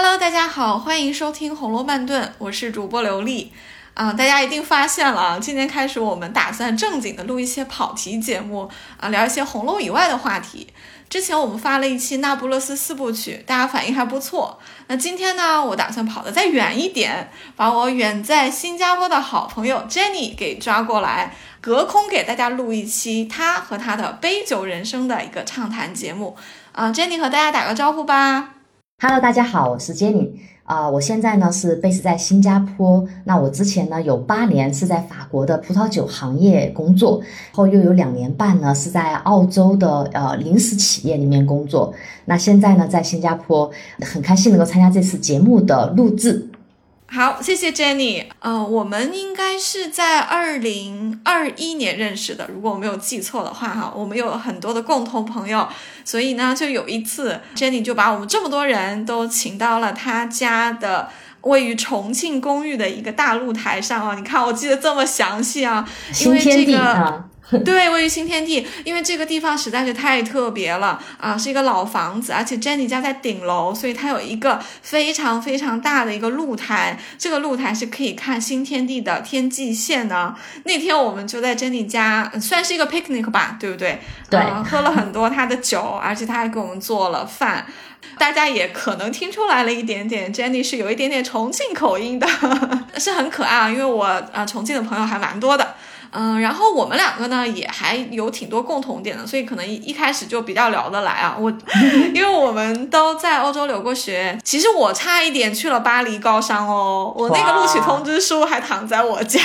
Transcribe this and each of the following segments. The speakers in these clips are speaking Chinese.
Hello，大家好，欢迎收听《红楼慢炖》，我是主播刘丽。啊，大家一定发现了，今天开始我们打算正经的录一些跑题节目啊，聊一些红楼以外的话题。之前我们发了一期《那不勒斯四部曲》，大家反应还不错。那今天呢，我打算跑得再远一点，把我远在新加坡的好朋友 Jenny 给抓过来，隔空给大家录一期她和她的杯酒人生的一个畅谈节目。啊，Jenny 和大家打个招呼吧。Hello，大家好，我是 Jenny 啊，我现在呢是 base 在新加坡。那我之前呢有八年是在法国的葡萄酒行业工作，后又有两年半呢是在澳洲的呃临时企业里面工作。那现在呢在新加坡，很开心能够参加这次节目的录制。好，谢谢 Jenny。呃，我们应该是在二零二一年认识的，如果我没有记错的话，哈，我们有很多的共同朋友，所以呢，就有一次 Jenny 就把我们这么多人都请到了他家的位于重庆公寓的一个大露台上啊。你看，我记得这么详细啊，因为这个。对，位于新天地，因为这个地方实在是太特别了啊，是一个老房子，而且 Jenny 家在顶楼，所以它有一个非常非常大的一个露台，这个露台是可以看新天地的天际线的。那天我们就在 Jenny 家，算是一个 picnic 吧，对不对？对，喝了很多他的酒，而且他还给我们做了饭，大家也可能听出来了一点点，Jenny 是有一点点重庆口音的，是很可爱啊，因为我啊重庆的朋友还蛮多的。嗯，然后我们两个呢也还有挺多共同点的，所以可能一一开始就比较聊得来啊。我 因为我们都在欧洲留过学，其实我差一点去了巴黎高商哦，我那个录取通知书还躺在我家。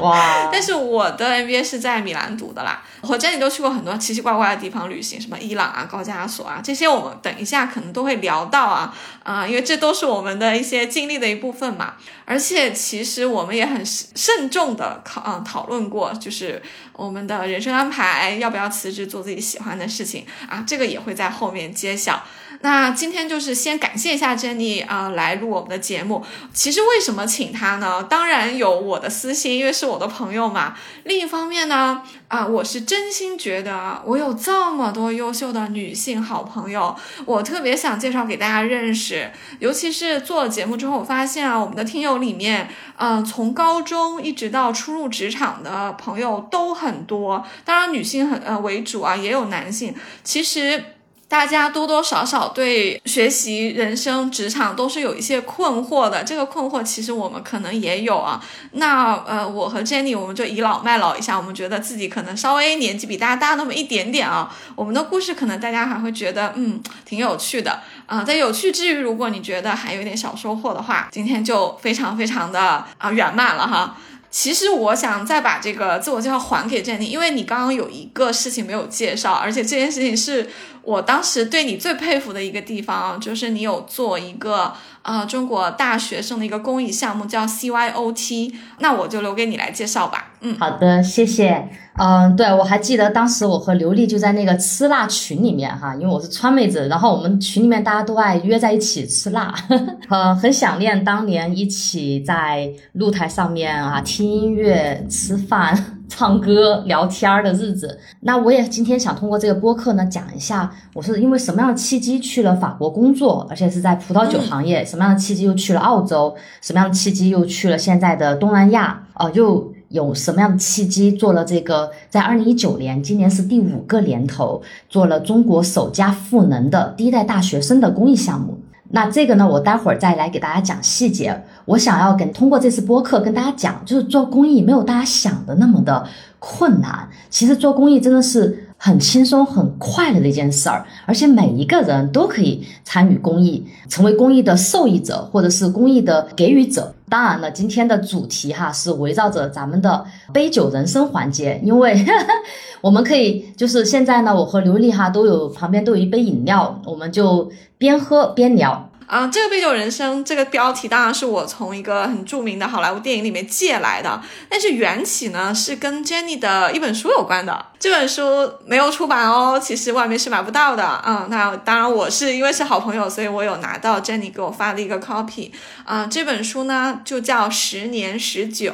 哇！但是我的 MBA 是在米兰读的啦。和 Jenny 都去过很多奇奇怪怪的地方旅行，什么伊朗啊、高加索啊，这些我们等一下可能都会聊到啊啊，因为这都是我们的一些经历的一部分嘛。而且其实我们也很慎重的考嗯讨论过，就是我们的人生安排要不要辞职做自己喜欢的事情啊，这个也会在后面揭晓。那今天就是先感谢一下 Jenny 啊，来录我们的节目。其实为什么请她呢？当然有我的私心，因为是我的朋友嘛。另一方面呢，啊，我是真心觉得我有这么多优秀的女性好朋友，我特别想介绍给大家认识。尤其是做了节目之后，我发现啊，我们的听友里面，呃，从高中一直到初入职场的朋友都很多。当然，女性很呃为主啊，也有男性。其实。大家多多少少对学习、人生、职场都是有一些困惑的。这个困惑其实我们可能也有啊。那呃，我和 Jenny 我们就倚老卖老一下，我们觉得自己可能稍微年纪比大家大那么一点点啊。我们的故事可能大家还会觉得嗯挺有趣的啊。在有趣之余，如果你觉得还有点小收获的话，今天就非常非常的啊圆满了哈。其实我想再把这个自我介绍还给 Jenny，因为你刚刚有一个事情没有介绍，而且这件事情是我当时对你最佩服的一个地方，就是你有做一个啊中国大学生的一个公益项目，叫 CYOT。那我就留给你来介绍吧。嗯，好的，谢谢。嗯，对，我还记得当时我和刘丽就在那个吃辣群里面哈，因为我是川妹子，然后我们群里面大家都爱约在一起吃辣，呃，很想念当年一起在露台上面啊听音乐、吃饭、唱歌、聊天的日子。那我也今天想通过这个播客呢讲一下，我是因为什么样的契机去了法国工作，而且是在葡萄酒行业，什么样的契机又去了澳洲，什么样的契机又去了现在的东南亚，哦，又。有什么样的契机做了这个？在二零一九年，今年是第五个年头，做了中国首家赋能的第一代大学生的公益项目。那这个呢，我待会儿再来给大家讲细节。我想要跟通过这次播客跟大家讲，就是做公益没有大家想的那么的困难。其实做公益真的是。很轻松、很快乐的一件事儿，而且每一个人都可以参与公益，成为公益的受益者，或者是公益的给予者。当然了，今天的主题哈是围绕着咱们的杯酒人生环节，因为 我们可以就是现在呢，我和刘丽哈都有旁边都有一杯饮料，我们就边喝边聊。啊，这个杯酒人生这个标题当然是我从一个很著名的好莱坞电影里面借来的，但是缘起呢是跟 Jenny 的一本书有关的。这本书没有出版哦，其实外面是买不到的啊。那当然我是因为是好朋友，所以我有拿到 Jenny 给我发的一个 copy 啊。这本书呢就叫《十年十九》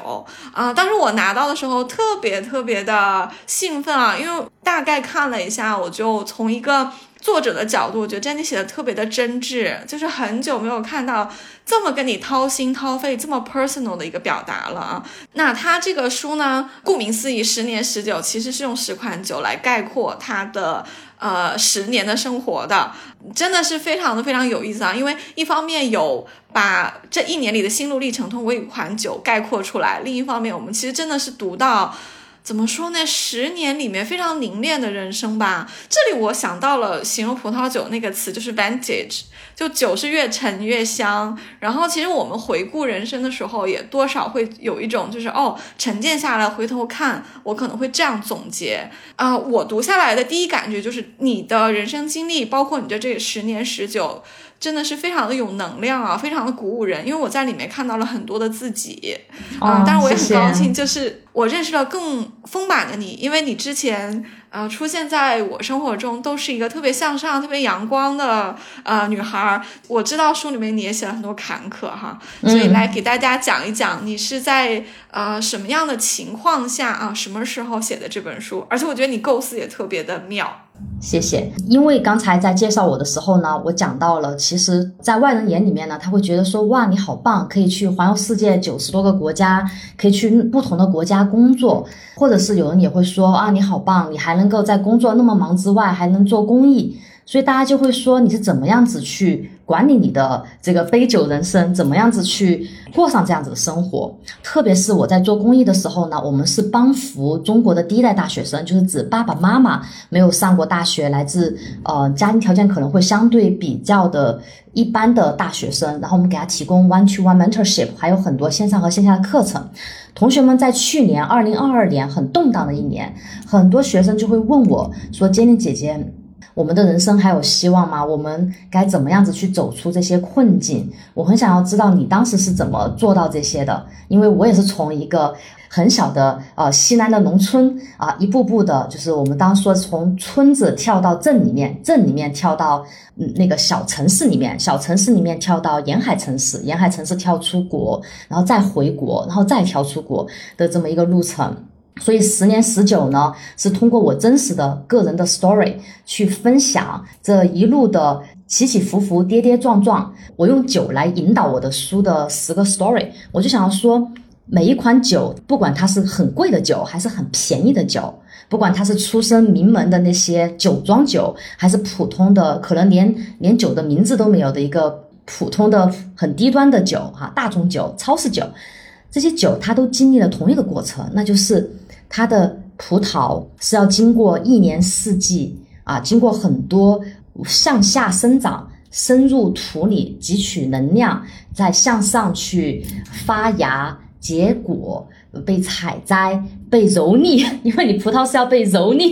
啊。当时我拿到的时候特别特别的兴奋啊，因为大概看了一下，我就从一个。作者的角度，我觉得 Jenny 写的特别的真挚，就是很久没有看到这么跟你掏心掏肺、这么 personal 的一个表达了啊。那他这个书呢，顾名思义，十年十九其实是用十款酒来概括他的呃十年的生活的，真的是非常的非常有意思啊。因为一方面有把这一年里的心路历程通过一款酒概括出来，另一方面我们其实真的是读到。怎么说呢？十年里面非常凝练的人生吧。这里我想到了形容葡萄酒那个词，就是 vintage，就酒是越陈越香。然后其实我们回顾人生的时候，也多少会有一种就是哦，沉淀下来回头看，我可能会这样总结啊。我读下来的第一感觉就是，你的人生经历，包括你的这十年十九。真的是非常的有能量啊，非常的鼓舞人，因为我在里面看到了很多的自己，啊，但是我也很高兴，就是我认识了更丰满的你，因为你之前呃出现在我生活中都是一个特别向上、特别阳光的呃女孩。我知道书里面你也写了很多坎坷哈，所以来给大家讲一讲你是在呃什么样的情况下啊，什么时候写的这本书，而且我觉得你构思也特别的妙。谢谢，因为刚才在介绍我的时候呢，我讲到了，其实，在外人眼里面呢，他会觉得说，哇，你好棒，可以去环游世界九十多个国家，可以去不同的国家工作，或者是有人也会说，啊，你好棒，你还能够在工作那么忙之外，还能做公益。所以大家就会说你是怎么样子去管理你的这个杯酒人生，怎么样子去过上这样子的生活？特别是我在做公益的时候呢，我们是帮扶中国的第一代大学生，就是指爸爸妈妈没有上过大学，来自呃家庭条件可能会相对比较的一般的大学生，然后我们给他提供 one to one mentorship，还有很多线上和线下的课程。同学们在去年二零二二年很动荡的一年，很多学生就会问我说：“坚定姐姐。”我们的人生还有希望吗？我们该怎么样子去走出这些困境？我很想要知道你当时是怎么做到这些的，因为我也是从一个很小的呃西南的农村啊，一步步的，就是我们当时说从村子跳到镇里面，镇里面跳到嗯那个小城市里面，小城市里面跳到沿海城市，沿海城市跳出国，然后再回国，然后再跳出国的这么一个路程。所以十年十九呢，是通过我真实的个人的 story 去分享这一路的起起伏伏、跌跌撞撞。我用酒来引导我的书的十个 story，我就想要说，每一款酒，不管它是很贵的酒，还是很便宜的酒，不管它是出身名门的那些酒庄酒，还是普通的，可能连连酒的名字都没有的一个普通的很低端的酒，哈，大众酒、超市酒，这些酒它都经历了同一个过程，那就是。它的葡萄是要经过一年四季啊，经过很多向下生长，深入土里汲取能量，再向上去发芽结果，被采摘，被揉捏，因为你葡萄是要被揉捏，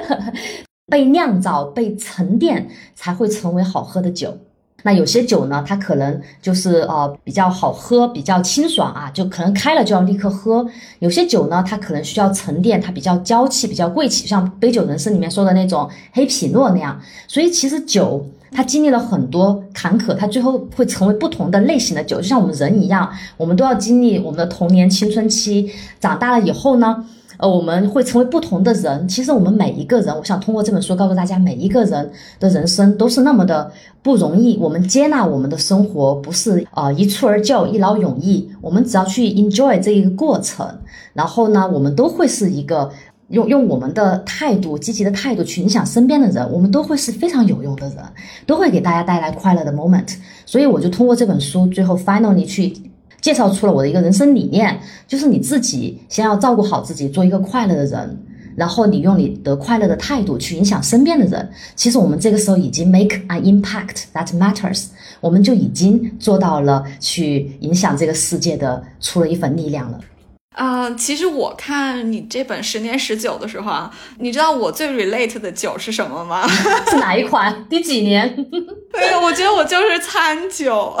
被酿造，被沉淀，才会成为好喝的酒。那有些酒呢，它可能就是呃比较好喝，比较清爽啊，就可能开了就要立刻喝。有些酒呢，它可能需要沉淀，它比较娇气，比较贵气，像杯酒人生里面说的那种黑皮诺那样。所以其实酒它经历了很多坎坷，它最后会成为不同的类型的酒，就像我们人一样，我们都要经历我们的童年、青春期，长大了以后呢。呃，我们会成为不同的人。其实我们每一个人，我想通过这本书告诉大家，每一个人的人生都是那么的不容易。我们接纳我们的生活，不是呃一蹴而就、一劳永逸。我们只要去 enjoy 这一个过程，然后呢，我们都会是一个用用我们的态度、积极的态度去影响身边的人，我们都会是非常有用的人，都会给大家带来快乐的 moment。所以我就通过这本书，最后 finally 去。介绍出了我的一个人生理念，就是你自己先要照顾好自己，做一个快乐的人，然后你用你的快乐的态度去影响身边的人。其实我们这个时候已经 make an impact that matters，我们就已经做到了去影响这个世界的出了一份力量了。嗯，其实我看你这本十年十九的时候啊，你知道我最 relate 的酒是什么吗？是哪一款？第几年？对，我觉得我就是餐酒。啊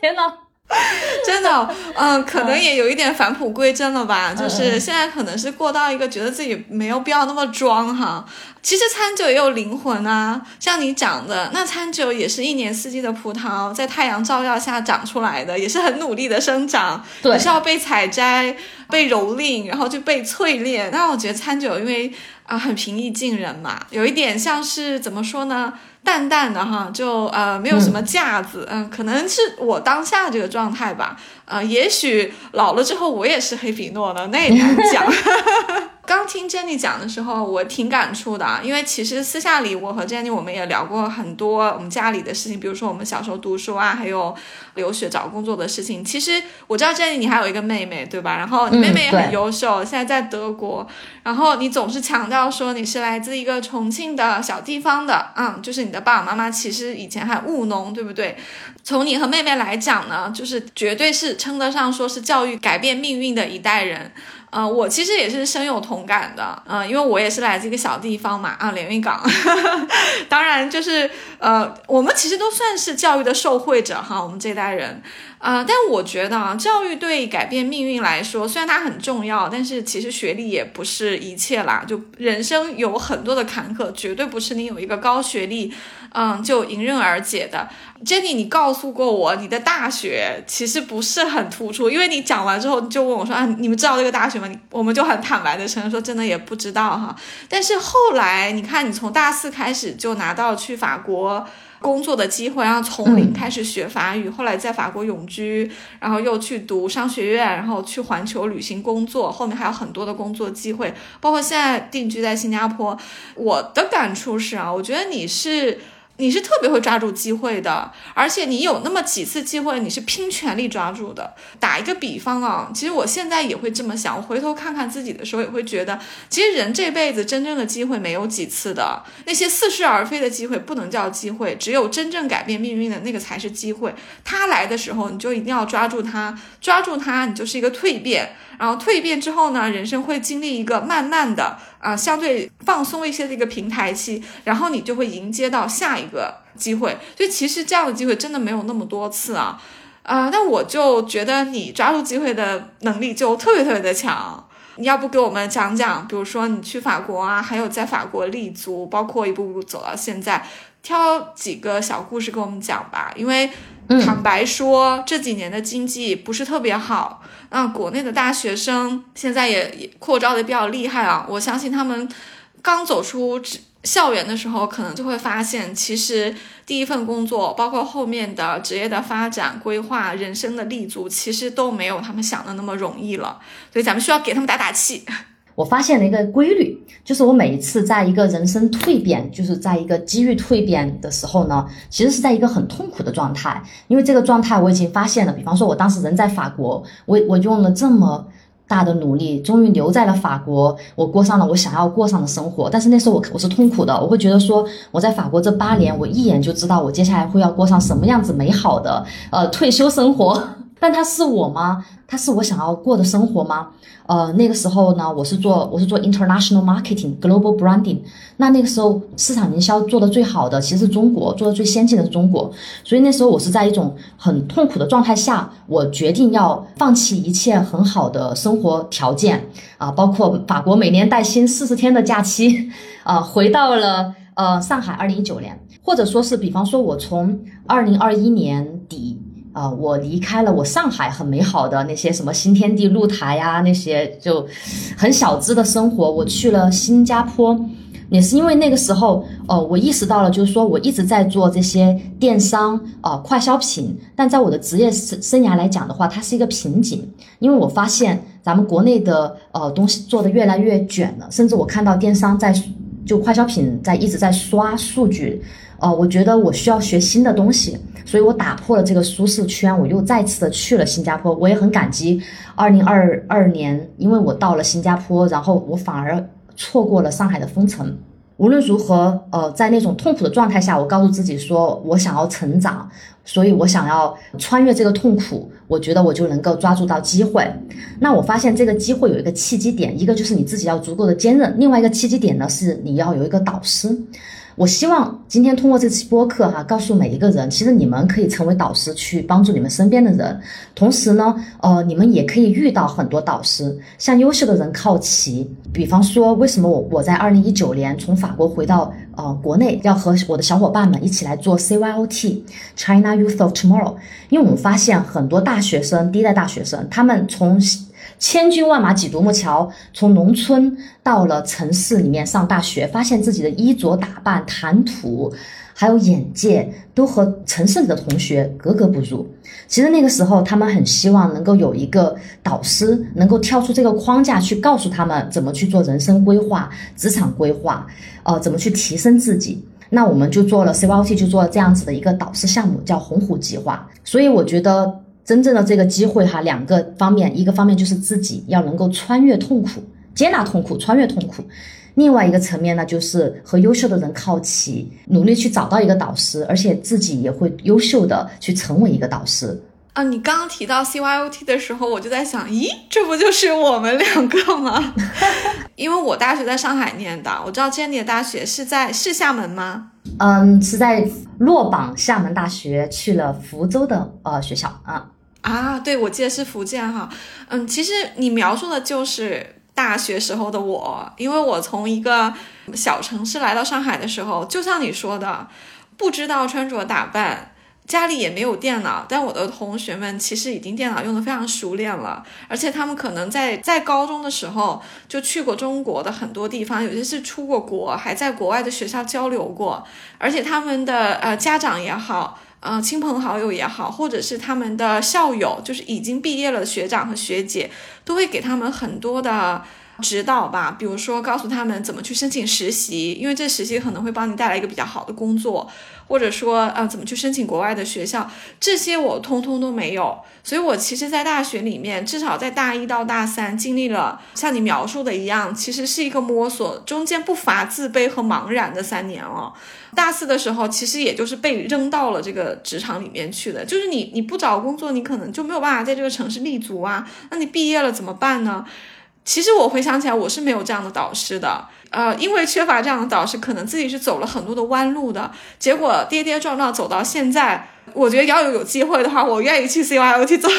天哪！真的，嗯，可能也有一点返璞归真了吧。就是现在可能是过到一个觉得自己没有必要那么装哈。其实餐酒也有灵魂啊，像你讲的，那餐酒也是一年四季的葡萄，在太阳照耀下长出来的，也是很努力的生长，对也是要被采摘、被蹂躏，然后就被淬炼。那我觉得餐酒因为啊、很平易近人嘛，有一点像是怎么说呢？淡淡的哈，就呃没有什么架子，嗯、可能是我当下这个状态吧，呃，也许老了之后我也是黑皮诺了，那也难讲。刚听 Jenny 讲的时候，我挺感触的啊，因为其实私下里我和 Jenny 我们也聊过很多我们家里的事情，比如说我们小时候读书啊，还有留学找工作的事情。其实我知道 Jenny 你还有一个妹妹，对吧？然后你妹妹也很优秀，现在在德国。然后你总是强调说你是来自一个重庆的小地方的，嗯，就是你的爸爸妈妈其实以前还务农，对不对？从你和妹妹来讲呢，就是绝对是称得上说是教育改变命运的一代人。呃，我其实也是深有同感的，呃，因为我也是来自一个小地方嘛，啊，连云港，当然就是呃，我们其实都算是教育的受惠者哈，我们这代人，啊、但我觉得啊，教育对改变命运来说，虽然它很重要，但是其实学历也不是一切啦，就人生有很多的坎坷，绝对不是你有一个高学历，嗯，就迎刃而解的。Jenny，你告诉过我，你的大学其实不是很突出，因为你讲完之后就问我说啊，你们知道这个大学吗？你我们就很坦白的承认说，真的也不知道哈。但是后来你看，你从大四开始就拿到去法国。工作的机会，然后从零开始学法语，后来在法国永居，然后又去读商学院，然后去环球旅行工作，后面还有很多的工作机会，包括现在定居在新加坡。我的感触是啊，我觉得你是。你是特别会抓住机会的，而且你有那么几次机会，你是拼全力抓住的。打一个比方啊，其实我现在也会这么想，我回头看看自己的时候，也会觉得，其实人这辈子真正的机会没有几次的，那些似是而非的机会不能叫机会，只有真正改变命运的那个才是机会。它来的时候，你就一定要抓住它，抓住它，你就是一个蜕变。然后蜕变之后呢，人生会经历一个慢慢的啊、相对放松一些的一个平台期，然后你就会迎接到下一个机会。所以其实这样的机会真的没有那么多次啊，啊、那我就觉得你抓住机会的能力就特别特别的强。你要不给我们讲讲，比如说你去法国啊，还有在法国立足，包括一步步走到现在，挑几个小故事给我们讲吧。因为坦白说，这几年的经济不是特别好，那国内的大学生现在也也扩招的比较厉害啊。我相信他们刚走出校园的时候，可能就会发现，其实第一份工作，包括后面的职业的发展规划、人生的立足，其实都没有他们想的那么容易了。所以咱们需要给他们打打气。我发现了一个规律，就是我每一次在一个人生蜕变，就是在一个机遇蜕变的时候呢，其实是在一个很痛苦的状态，因为这个状态我已经发现了。比方说，我当时人在法国，我我用了这么大的努力，终于留在了法国，我过上了我想要过上的生活。但是那时候我我是痛苦的，我会觉得说我在法国这八年，我一眼就知道我接下来会要过上什么样子美好的呃退休生活。但它是我吗？它是我想要过的生活吗？呃，那个时候呢，我是做我是做 international marketing global branding。那那个时候市场营销做的最好的其实是中国，做的最先进的是中国。所以那时候我是在一种很痛苦的状态下，我决定要放弃一切很好的生活条件啊、包括法国每年带薪四十天的假期，啊、回到了呃上海。二零一九年，或者说是比方说我从二零二一年底。啊、我离开了我上海很美好的那些什么新天地露台呀、那些就很小资的生活，我去了新加坡，也是因为那个时候，呃，我意识到了，就是说我一直在做这些电商啊、快消品，但在我的职业生生涯来讲的话，它是一个瓶颈，因为我发现咱们国内的呃东西做的越来越卷了，甚至我看到电商在就快消品在一直在刷数据，呃，我觉得我需要学新的东西，所以我打破了这个舒适圈，我又再次的去了新加坡。我也很感激，二零二二年，因为我到了新加坡，然后我反而错过了上海的封城。无论如何，呃，在那种痛苦的状态下，我告诉自己说，我想要成长，所以我想要穿越这个痛苦，我觉得我就能够抓住到机会。那我发现这个机会有一个契机点，一个就是你自己要足够的坚韧，另外一个契机点呢是你要有一个导师。我希望今天通过这期播客哈，告诉每一个人，其实你们可以成为导师，去帮助你们身边的人。同时呢，呃，你们也可以遇到很多导师，向优秀的人靠齐。比方说，为什么我我在二零一九年从法国回到呃国内，要和我的小伙伴们一起来做 CYOT China Youth of Tomorrow？因为我们发现很多大学生，第一代大学生，他们从千军万马挤独木桥，从农村到了城市里面上大学，发现自己的衣着打扮、谈吐，还有眼界，都和城市里的同学格格不入。其实那个时候，他们很希望能够有一个导师，能够跳出这个框架，去告诉他们怎么去做人生规划、职场规划，呃，怎么去提升自己。那我们就做了 CYT，就做了这样子的一个导师项目，叫鸿虎计划。所以我觉得。真正的这个机会哈，两个方面，一个方面就是自己要能够穿越痛苦，接纳痛苦，穿越痛苦；另外一个层面呢，就是和优秀的人靠齐，努力去找到一个导师，而且自己也会优秀的去成为一个导师。啊，你刚刚提到 CYOT 的时候，我就在想，咦，这不就是我们两个吗？因为我大学在上海念的，我知道 Jenny 的大学是在是厦门吗？嗯，是在落榜厦门大学，去了福州的呃学校啊。啊，对，我记得是福建哈，嗯，其实你描述的就是大学时候的我，因为我从一个小城市来到上海的时候，就像你说的，不知道穿着打扮，家里也没有电脑，但我的同学们其实已经电脑用的非常熟练了，而且他们可能在在高中的时候就去过中国的很多地方，有些是出过国，还在国外的学校交流过，而且他们的呃家长也好。呃，亲朋好友也好，或者是他们的校友，就是已经毕业了的学长和学姐，都会给他们很多的指导吧。比如说，告诉他们怎么去申请实习，因为这实习可能会帮你带来一个比较好的工作。或者说，呃，怎么去申请国外的学校，这些我通通都没有。所以，我其实，在大学里面，至少在大一到大三，经历了像你描述的一样，其实是一个摸索，中间不乏自卑和茫然的三年了。大四的时候，其实也就是被扔到了这个职场里面去的，就是你你不找工作，你可能就没有办法在这个城市立足啊。那你毕业了怎么办呢？其实我回想起来，我是没有这样的导师的。呃，因为缺乏这样的导师，可能自己是走了很多的弯路的，结果跌跌撞撞走到现在。我觉得要有有机会的话，我愿意去 CYOT 做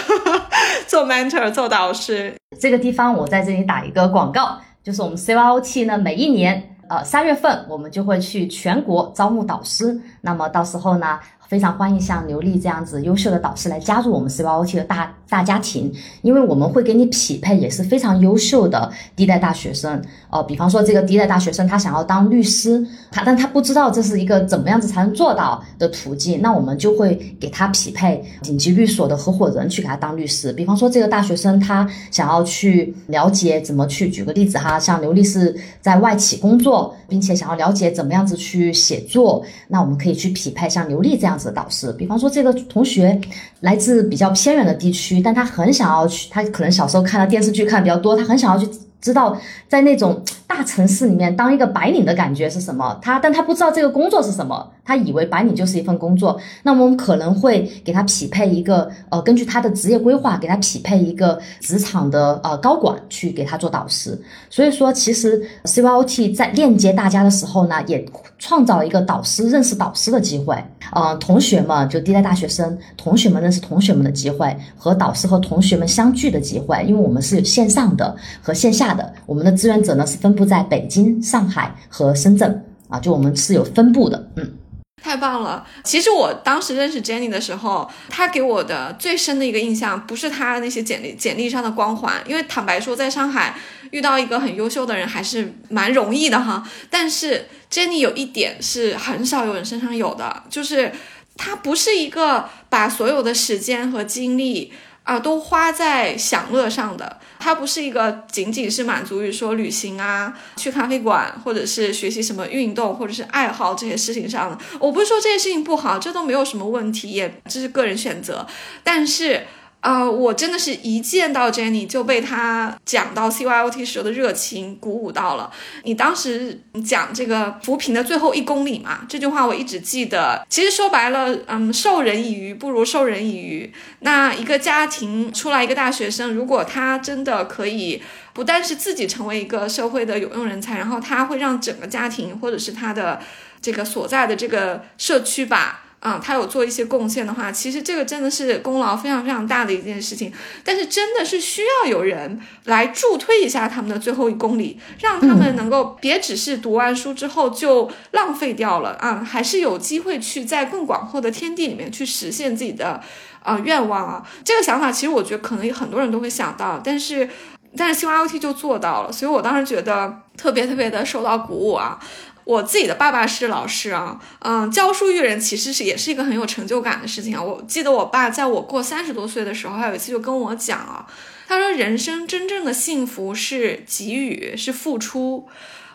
做 mentor 做导师。这个地方我在这里打一个广告，就是我们 CYOT 呢，每一年呃三月份我们就会去全国招募导师，那么到时候呢。非常欢迎像刘丽这样子优秀的导师来加入我们 CYOT 的大大家庭，因为我们会给你匹配也是非常优秀的第一代大学生。哦，比方说这个第一代大学生他想要当律师，他但他不知道这是一个怎么样子才能做到的途径，那我们就会给他匹配顶级律所的合伙人去给他当律师。比方说这个大学生他想要去了解怎么去，举个例子哈，像刘丽是在外企工作，并且想要了解怎么样子去写作，那我们可以去匹配像刘丽这样。的导师，比方说这个同学来自比较偏远的地区，但他很想要去，他可能小时候看的电视剧看的比较多，他很想要去知道在那种大城市里面当一个白领的感觉是什么。他，但他不知道这个工作是什么。他以为白领就是一份工作，那么我们可能会给他匹配一个，呃，根据他的职业规划，给他匹配一个职场的呃高管去给他做导师。所以说，其实 CYOT 在链接大家的时候呢，也创造了一个导师认识导师的机会。呃，同学们就第一代大学生，同学们认识同学们的机会，和导师和同学们相聚的机会。因为我们是线上的和线下的，我们的志愿者呢是分布在北京、上海和深圳啊，就我们是有分布的，嗯。太棒了！其实我当时认识 Jenny 的时候，她给我的最深的一个印象，不是她那些简历简历上的光环，因为坦白说，在上海遇到一个很优秀的人还是蛮容易的哈。但是 Jenny 有一点是很少有人身上有的，就是她不是一个把所有的时间和精力。啊，都花在享乐上的，它不是一个仅仅是满足于说旅行啊、去咖啡馆，或者是学习什么运动，或者是爱好这些事情上的。我不是说这些事情不好，这都没有什么问题，也这是个人选择，但是。啊，我真的是一见到 Jenny 就被她讲到 CYOT 时候的热情鼓舞到了。你当时讲这个扶贫的最后一公里嘛，这句话我一直记得。其实说白了，嗯，授人以鱼不如授人以渔。那一个家庭出来一个大学生，如果他真的可以，不但是自己成为一个社会的有用人才，然后他会让整个家庭或者是他的。这个所在的这个社区吧。啊，他有做一些贡献的话，其实这个真的是功劳非常非常大的一件事情。但是真的是需要有人来助推一下他们的最后一公里，让他们能够别只是读完书之后就浪费掉了啊，还是有机会去在更广阔的天地里面去实现自己的啊愿望啊。这个想法其实我觉得可能很多人都会想到，但是但是新华 IOT 就做到了，所以我当时觉得特别特别的受到鼓舞啊。我自己的爸爸是老师啊，嗯，教书育人其实是也是一个很有成就感的事情啊。我记得我爸在我过三十多岁的时候，还有一次就跟我讲啊，他说人生真正的幸福是给予，是付出。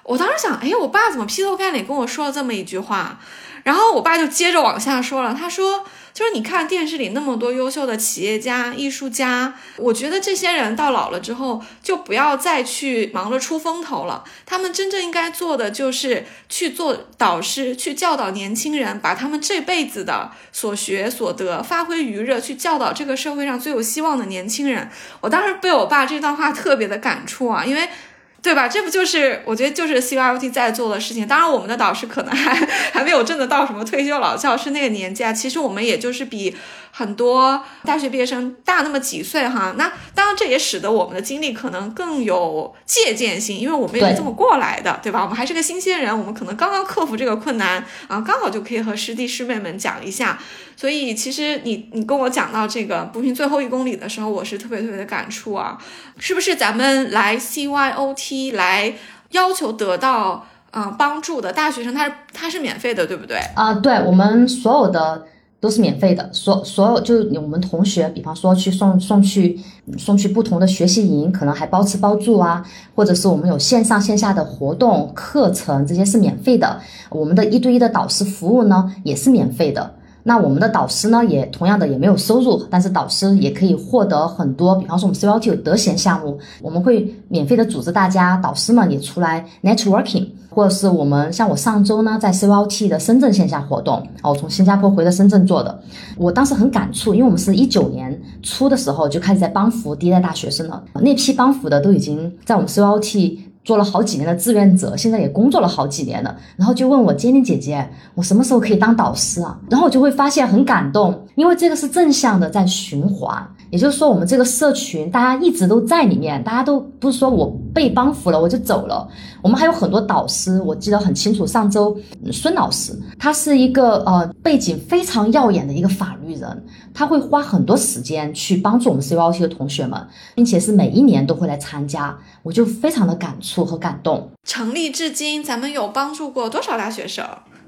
我当时想，哎，我爸怎么劈头盖脸跟我说了这么一句话？然后我爸就接着往下说了，他说。就是你看电视里那么多优秀的企业家、艺术家，我觉得这些人到老了之后就不要再去忙着出风头了。他们真正应该做的就是去做导师，去教导年轻人，把他们这辈子的所学所得发挥余热，去教导这个社会上最有希望的年轻人。我当时被我爸这段话特别的感触啊，因为。对吧？这不就是我觉得就是 C Y O T 在做的事情。当然，我们的导师可能还 还没有真的到什么退休老教师那个年纪啊。其实我们也就是比。很多大学毕业生大那么几岁哈，那当然这也使得我们的经历可能更有借鉴性，因为我们也是这么过来的，对吧？我们还是个新鲜人，我们可能刚刚克服这个困难啊，刚好就可以和师弟师妹们讲一下。所以其实你你跟我讲到这个步行最后一公里的时候，我是特别特别的感触啊，是不是咱们来 CYOT 来要求得到嗯帮助的大学生，他是他是免费的，对不对？啊，对我们所有的。都是免费的，所所有就是我们同学，比方说去送送去送去不同的学习营，可能还包吃包住啊，或者是我们有线上线下的活动课程，这些是免费的。我们的一对一的导师服务呢，也是免费的。那我们的导师呢，也同样的也没有收入，但是导师也可以获得很多，比方说我们 C L T 有得闲项目，我们会免费的组织大家导师们也出来 networking，或者是我们像我上周呢在 C L T 的深圳线下活动，哦，我从新加坡回到深圳做的，我当时很感触，因为我们是一九年初的时候就开始在帮扶第一代大学生了，那批帮扶的都已经在我们 C L T。做了好几年的志愿者，现在也工作了好几年了，然后就问我坚定姐姐，我什么时候可以当导师啊？然后我就会发现很感动，因为这个是正向的在循环。也就是说，我们这个社群大家一直都在里面，大家都不是说我被帮扶了我就走了。我们还有很多导师，我记得很清楚。上周孙老师，他是一个呃背景非常耀眼的一个法律人，他会花很多时间去帮助我们 C Y T 的同学们，并且是每一年都会来参加，我就非常的感触和感动。成立至今，咱们有帮助过多少大学生？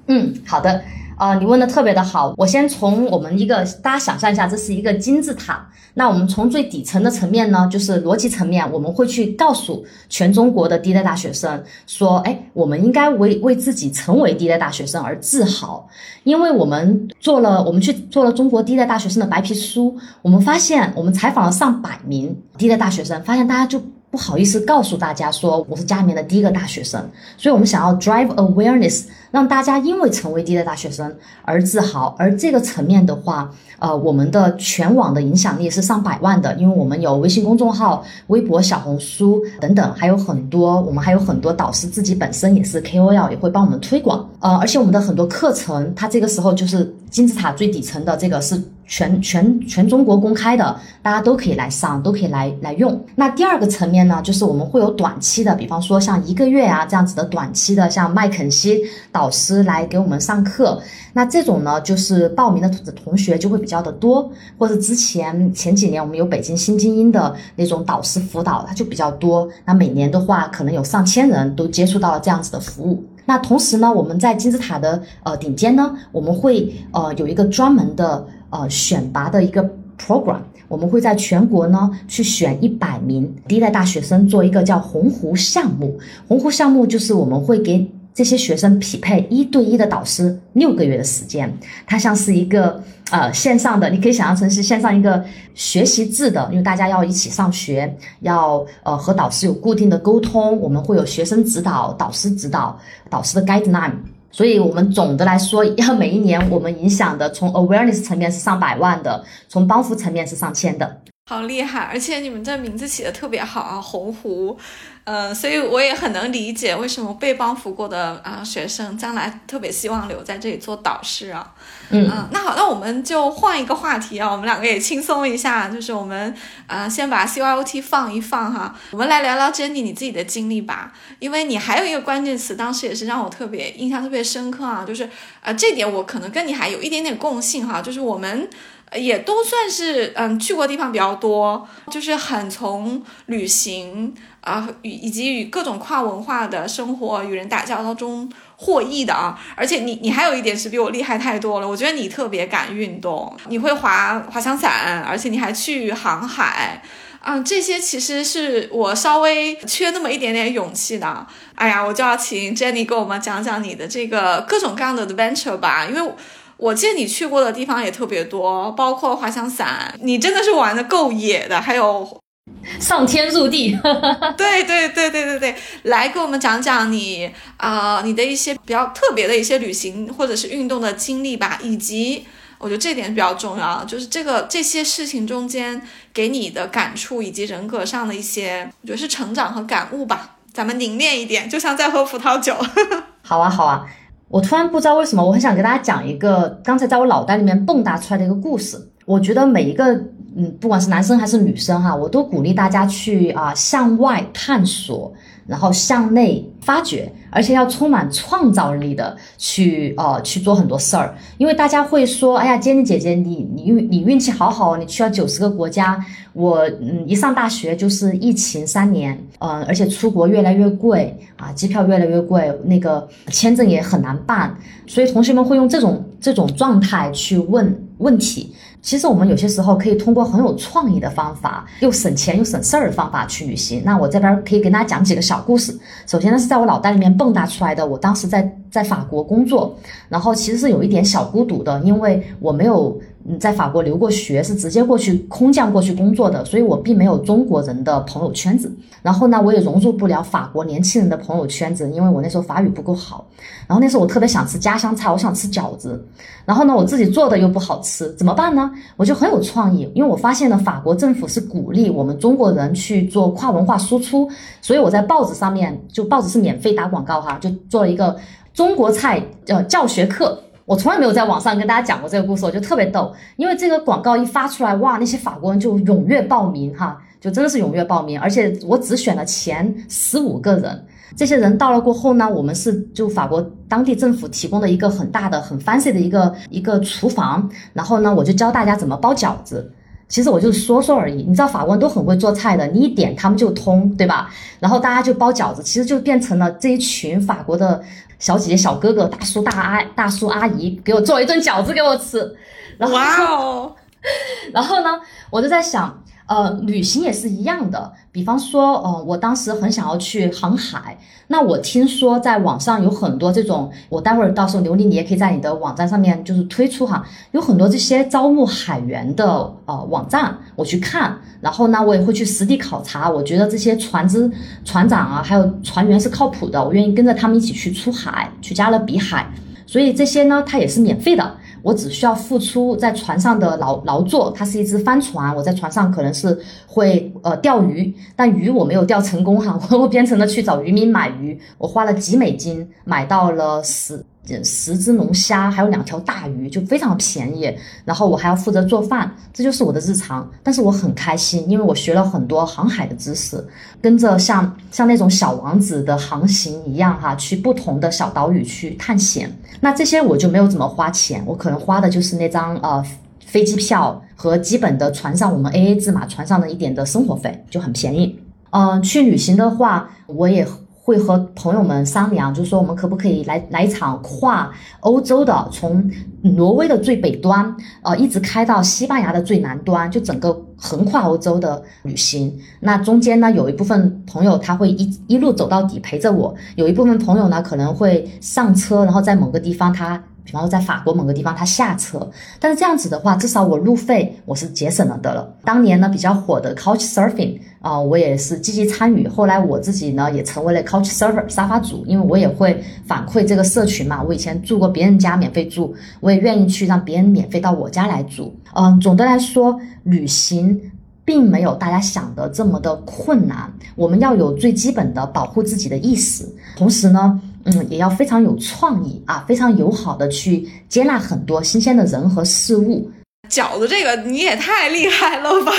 嗯，好的。呃，你问的特别的好，我先从我们一个大家想象一下，这是一个金字塔。那我们从最底层的层面呢，就是逻辑层面，我们会去告诉全中国的第一代大学生说，哎，我们应该为为自己成为第一代大学生而自豪，因为我们做了，我们去做了中国第一代大学生的白皮书，我们发现，我们采访了上百名第一代大学生，发现大家就。不好意思告诉大家说我是家里面的第一个大学生，所以我们想要 drive awareness，让大家因为成为第一代大学生而自豪。而这个层面的话，呃，我们的全网的影响力是上百万的，因为我们有微信公众号、微博、小红书等等，还有很多，我们还有很多导师自己本身也是 KOL，也会帮我们推广。呃，而且我们的很多课程，它这个时候就是金字塔最底层的这个是。全全全中国公开的，大家都可以来上，都可以来来用。那第二个层面呢，就是我们会有短期的，比方说像一个月啊这样子的短期的，像麦肯锡导师来给我们上课。那这种呢，就是报名的同学就会比较的多，或者之前前几年我们有北京新精英的那种导师辅导，它就比较多。那每年的话，可能有上千人都接触到了这样子的服务。那同时呢，我们在金字塔的呃顶尖呢，我们会呃有一个专门的。呃，选拔的一个 program，我们会在全国呢去选一百名第一代大学生做一个叫鸿鹄项目。鸿鹄项目就是我们会给这些学生匹配一对一的导师，六个月的时间。它像是一个呃线上的，你可以想象成是线上一个学习制的，因为大家要一起上学，要呃和导师有固定的沟通。我们会有学生指导、导师指导、导师的 guideline。所以，我们总的来说，要每一年我们影响的，从 awareness 层面是上百万的，从帮扶层面是上千的。好厉害！而且你们这名字起的特别好啊，鸿鹄。呃，所以我也很能理解为什么被帮扶过的啊学生将来特别希望留在这里做导师啊。嗯，那好，那我们就换一个话题啊，我们两个也轻松一下，就是我们啊先把 CYOT 放一放哈，我们来聊聊 Jenny 你自己的经历吧，因为你还有一个关键词，当时也是让我特别印象特别深刻啊，就是呃这点我可能跟你还有一点点共性哈，就是我们也都算是嗯去过地方比较多，就是很从旅行。啊，与以及与各种跨文化的生活与人打交道中获益的啊，而且你你还有一点是比我厉害太多了，我觉得你特别敢运动，你会滑滑翔伞，而且你还去航海，啊，这些其实是我稍微缺那么一点点勇气的。哎呀，我就要请 Jenny 给我们讲讲你的这个各种各样的 adventure 吧，因为我见你去过的地方也特别多，包括滑翔伞，你真的是玩的够野的，还有。上天入地，对对对对对对，来给我们讲讲你啊，你的一些比较特别的一些旅行或者是运动的经历吧，以及我觉得这点比较重要，就是这个这些事情中间给你的感触以及人格上的一些，我觉得是成长和感悟吧。咱们凝练一点，就像在喝葡萄酒。好啊好啊，我突然不知道为什么，我很想给大家讲一个刚才在我脑袋里面蹦跶出来的一个故事。我觉得每一个。嗯，不管是男生还是女生哈，我都鼓励大家去啊向外探索，然后向内发掘，而且要充满创造力的去呃去做很多事儿。因为大家会说，哎呀，坚妮姐姐，你你运你运气好好，你去了九十个国家。我嗯一上大学就是疫情三年，嗯，而且出国越来越贵啊，机票越来越贵，那个签证也很难办，所以同学们会用这种这种状态去问问题。其实我们有些时候可以通过很有创意的方法，又省钱又省事儿的方法去旅行。那我这边可以给大家讲几个小故事。首先呢，是在我脑袋里面蹦跶出来的。我当时在在法国工作，然后其实是有一点小孤独的，因为我没有。嗯，在法国留过学，是直接过去空降过去工作的，所以我并没有中国人的朋友圈子。然后呢，我也融入不了法国年轻人的朋友圈子，因为我那时候法语不够好。然后那时候我特别想吃家乡菜，我想吃饺子。然后呢，我自己做的又不好吃，怎么办呢？我就很有创意，因为我发现了法国政府是鼓励我们中国人去做跨文化输出，所以我在报纸上面，就报纸是免费打广告哈，就做了一个中国菜呃教学课。我从来没有在网上跟大家讲过这个故事，我就特别逗，因为这个广告一发出来，哇，那些法国人就踊跃报名哈，就真的是踊跃报名，而且我只选了前十五个人，这些人到了过后呢，我们是就法国当地政府提供的一个很大的、很 fancy 的一个一个厨房，然后呢，我就教大家怎么包饺子。其实我就是说说而已，你知道法国人都很会做菜的，你一点他们就通，对吧？然后大家就包饺子，其实就变成了这一群法国的小姐姐、小哥哥、大叔、大阿、大叔阿姨给我做一顿饺子给我吃。哇哦！然后呢，我就在想。呃，旅行也是一样的。比方说，呃，我当时很想要去航海。那我听说在网上有很多这种，我待会儿到时候刘丽，你也可以在你的网站上面就是推出哈，有很多这些招募海员的呃网站，我去看。然后呢，我也会去实地考察。我觉得这些船只、船长啊，还有船员是靠谱的，我愿意跟着他们一起去出海，去加勒比海。所以这些呢，它也是免费的。我只需要付出在船上的劳劳作，它是一只帆船，我在船上可能是会呃钓鱼，但鱼我没有钓成功哈，我变成了去找渔民买鱼，我花了几美金买到了十。十只龙虾，还有两条大鱼，就非常便宜。然后我还要负责做饭，这就是我的日常。但是我很开心，因为我学了很多航海的知识，跟着像像那种小王子的航行一样哈，去不同的小岛屿去探险。那这些我就没有怎么花钱，我可能花的就是那张呃飞机票和基本的船上我们 A A 制嘛，船上的一点的生活费就很便宜。嗯，去旅行的话，我也。会和朋友们商量，就是说我们可不可以来来一场跨欧洲的，从挪威的最北端，呃，一直开到西班牙的最南端，就整个横跨欧洲的旅行。那中间呢，有一部分朋友他会一一路走到底陪着我，有一部分朋友呢可能会上车，然后在某个地方他。比方说，在法国某个地方，他下车，但是这样子的话，至少我路费我是节省了的了。当年呢，比较火的 Couch Surfing 啊，我也是积极参与。后来我自己呢，也成为了 Couch Surfer 沙发主，因为我也会反馈这个社群嘛。我以前住过别人家免费住，我也愿意去让别人免费到我家来住。嗯，总的来说，旅行。并没有大家想的这么的困难。我们要有最基本的保护自己的意识，同时呢，嗯，也要非常有创意啊，非常友好的去接纳很多新鲜的人和事物。饺子这个你也太厉害了吧！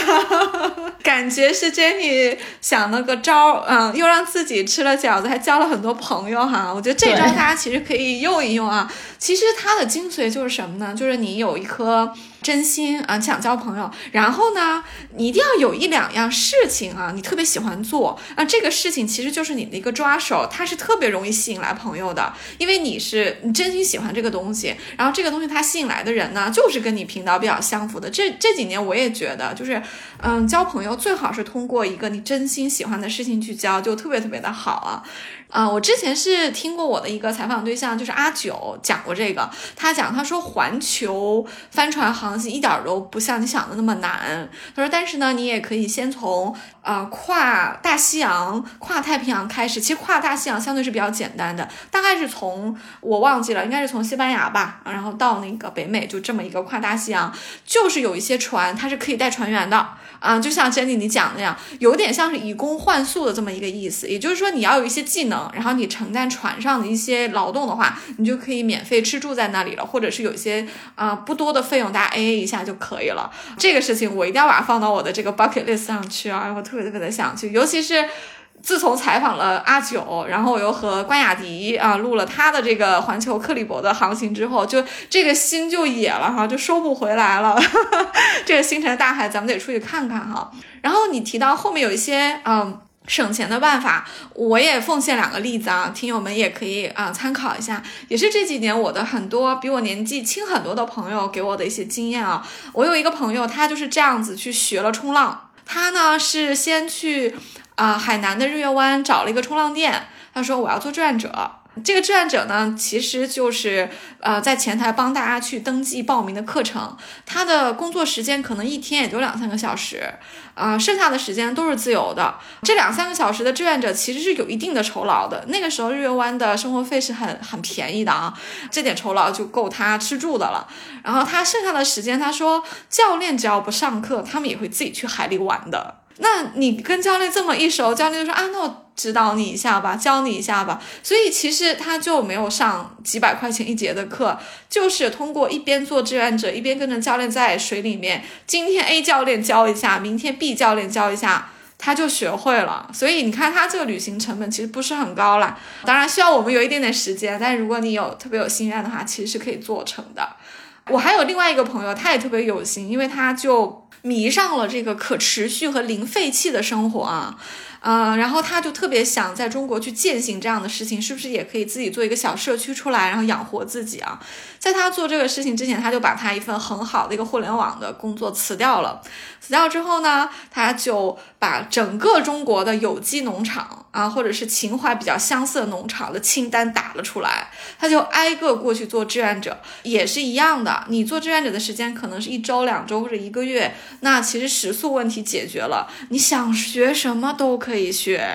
感觉是 Jenny 想了个招，嗯，又让自己吃了饺子，还交了很多朋友哈。我觉得这招 大家其实可以用一用啊。其实它的精髓就是什么呢？就是你有一颗。真心啊，想交朋友，然后呢，你一定要有一两样事情啊，你特别喜欢做啊，这个事情其实就是你的一个抓手，它是特别容易吸引来朋友的，因为你是你真心喜欢这个东西，然后这个东西它吸引来的人呢，就是跟你频道比较相符的。这这几年我也觉得，就是嗯，交朋友最好是通过一个你真心喜欢的事情去交，就特别特别的好啊。啊，我之前是听过我的一个采访对象，就是阿九讲过这个。他讲，他说环球帆船航行一点都不像你想的那么难。他说，但是呢，你也可以先从呃跨大西洋、跨太平洋开始。其实跨大西洋相对是比较简单的，大概是从我忘记了，应该是从西班牙吧，然后到那个北美，就这么一个跨大西洋。就是有一些船，它是可以带船员的啊，就像 Jenny 你讲那样，有点像是以工换宿的这么一个意思。也就是说，你要有一些技能。然后你承担船上的一些劳动的话，你就可以免费吃住在那里了，或者是有一些啊不多的费用，大家 A A 一下就可以了。这个事情我一定要把它放到我的这个 bucket list 上去啊！我特特别的想去，尤其是自从采访了阿九，然后我又和关雅迪啊录了他的这个环球克利伯的航行之后，就这个心就野了哈，就收不回来了。这个星辰大海，咱们得出去看看哈。然后你提到后面有一些嗯。省钱的办法，我也奉献两个例子啊，听友们也可以啊参考一下，也是这几年我的很多比我年纪轻很多的朋友给我的一些经验啊。我有一个朋友，他就是这样子去学了冲浪，他呢是先去啊海南的日月湾找了一个冲浪店，他说我要做志愿者。这个志愿者呢，其实就是呃，在前台帮大家去登记报名的课程。他的工作时间可能一天也就两三个小时，啊，剩下的时间都是自由的。这两三个小时的志愿者其实是有一定的酬劳的。那个时候日月湾的生活费是很很便宜的啊，这点酬劳就够他吃住的了。然后他剩下的时间，他说教练只要不上课，他们也会自己去海里玩的。那你跟教练这么一熟，教练就说啊，那我。指导你一下吧，教你一下吧。所以其实他就没有上几百块钱一节的课，就是通过一边做志愿者，一边跟着教练在水里面。今天 A 教练教一下，明天 B 教练教一下，他就学会了。所以你看他这个旅行成本其实不是很高啦。当然需要我们有一点点时间，但如果你有特别有心愿的话，其实是可以做成的。我还有另外一个朋友，他也特别有心，因为他就迷上了这个可持续和零废弃的生活啊。啊，然后他就特别想在中国去践行这样的事情，是不是也可以自己做一个小社区出来，然后养活自己啊？在他做这个事情之前，他就把他一份很好的一个互联网的工作辞掉了。辞掉之后呢，他就把整个中国的有机农场啊，或者是情怀比较相似的农场的清单打了出来，他就挨个过去做志愿者，也是一样的。你做志愿者的时间可能是一周、两周或者一个月，那其实食宿问题解决了，你想学什么都可可以学。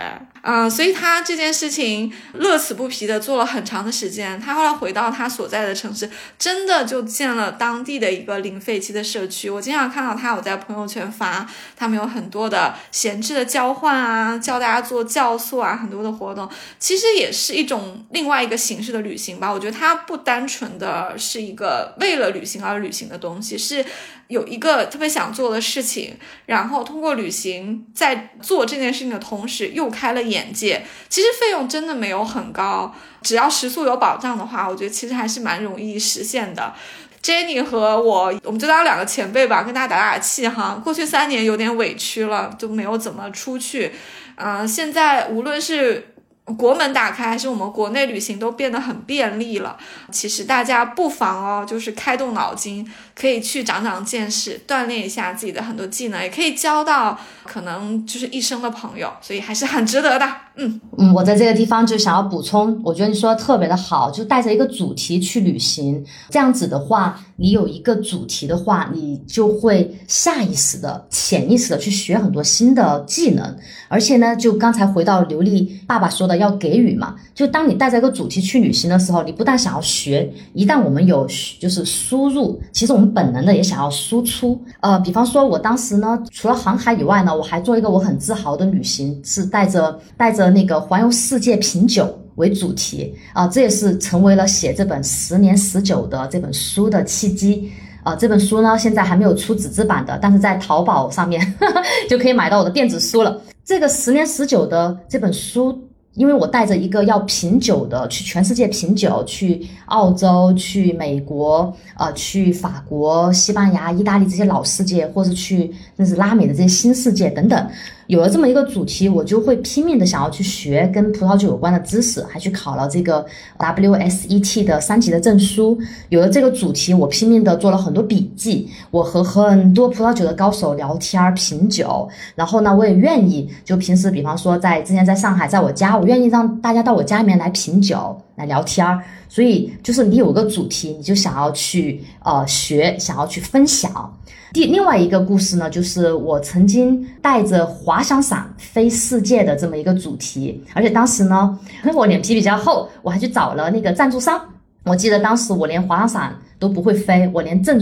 嗯，所以他这件事情乐此不疲的做了很长的时间。他后来回到他所在的城市，真的就建了当地的一个零废弃的社区。我经常看到他有在朋友圈发，他们有很多的闲置的交换啊，教大家做酵素啊，很多的活动，其实也是一种另外一个形式的旅行吧。我觉得它不单纯的是一个为了旅行而旅行的东西，是。有一个特别想做的事情，然后通过旅行，在做这件事情的同时，又开了眼界。其实费用真的没有很高，只要食宿有保障的话，我觉得其实还是蛮容易实现的。Jenny 和我，我们就当两个前辈吧，跟大家打打气哈。过去三年有点委屈了，就没有怎么出去。嗯，现在无论是。国门打开，还是我们国内旅行都变得很便利了。其实大家不妨哦，就是开动脑筋，可以去长长见识，锻炼一下自己的很多技能，也可以交到可能就是一生的朋友，所以还是很值得的。嗯嗯，我在这个地方就想要补充，我觉得你说的特别的好，就带着一个主题去旅行，这样子的话，你有一个主题的话，你就会下意识的、潜意识的去学很多新的技能，而且呢，就刚才回到刘丽爸爸说的要给予嘛，就当你带着一个主题去旅行的时候，你不但想要学，一旦我们有就是输入，其实我们本能的也想要输出。呃，比方说，我当时呢，除了航海以外呢，我还做一个我很自豪的旅行，是带着带着那个环游世界品酒为主题啊、这也是成为了写这本十年十九的这本书的契机。啊、这本书呢，现在还没有出纸质版的，但是在淘宝上面 就可以买到我的电子书了。这个十年十九的这本书，因为我带着一个要品酒的，去全世界品酒，去澳洲、去美国、呃，去法国、西班牙、意大利这些老世界，或者去那是拉美的这些新世界等等。有了这么一个主题，我就会拼命的想要去学跟葡萄酒有关的知识，还去考了这个 WSET 的三级的证书。有了这个主题，我拼命的做了很多笔记，我和很多葡萄酒的高手聊天品酒，然后呢，我也愿意就平时比方说在之前在上海，在我家，我愿意让大家到我家里面来品酒来聊天儿。所以就是你有个主题，你就想要去呃学，想要去分享。第另外一个故事呢，就是我曾经带着滑翔伞飞世界的这么一个主题，而且当时呢，因为我脸皮比较厚，我还去找了那个赞助商。我记得当时我连滑翔伞都不会飞，我连证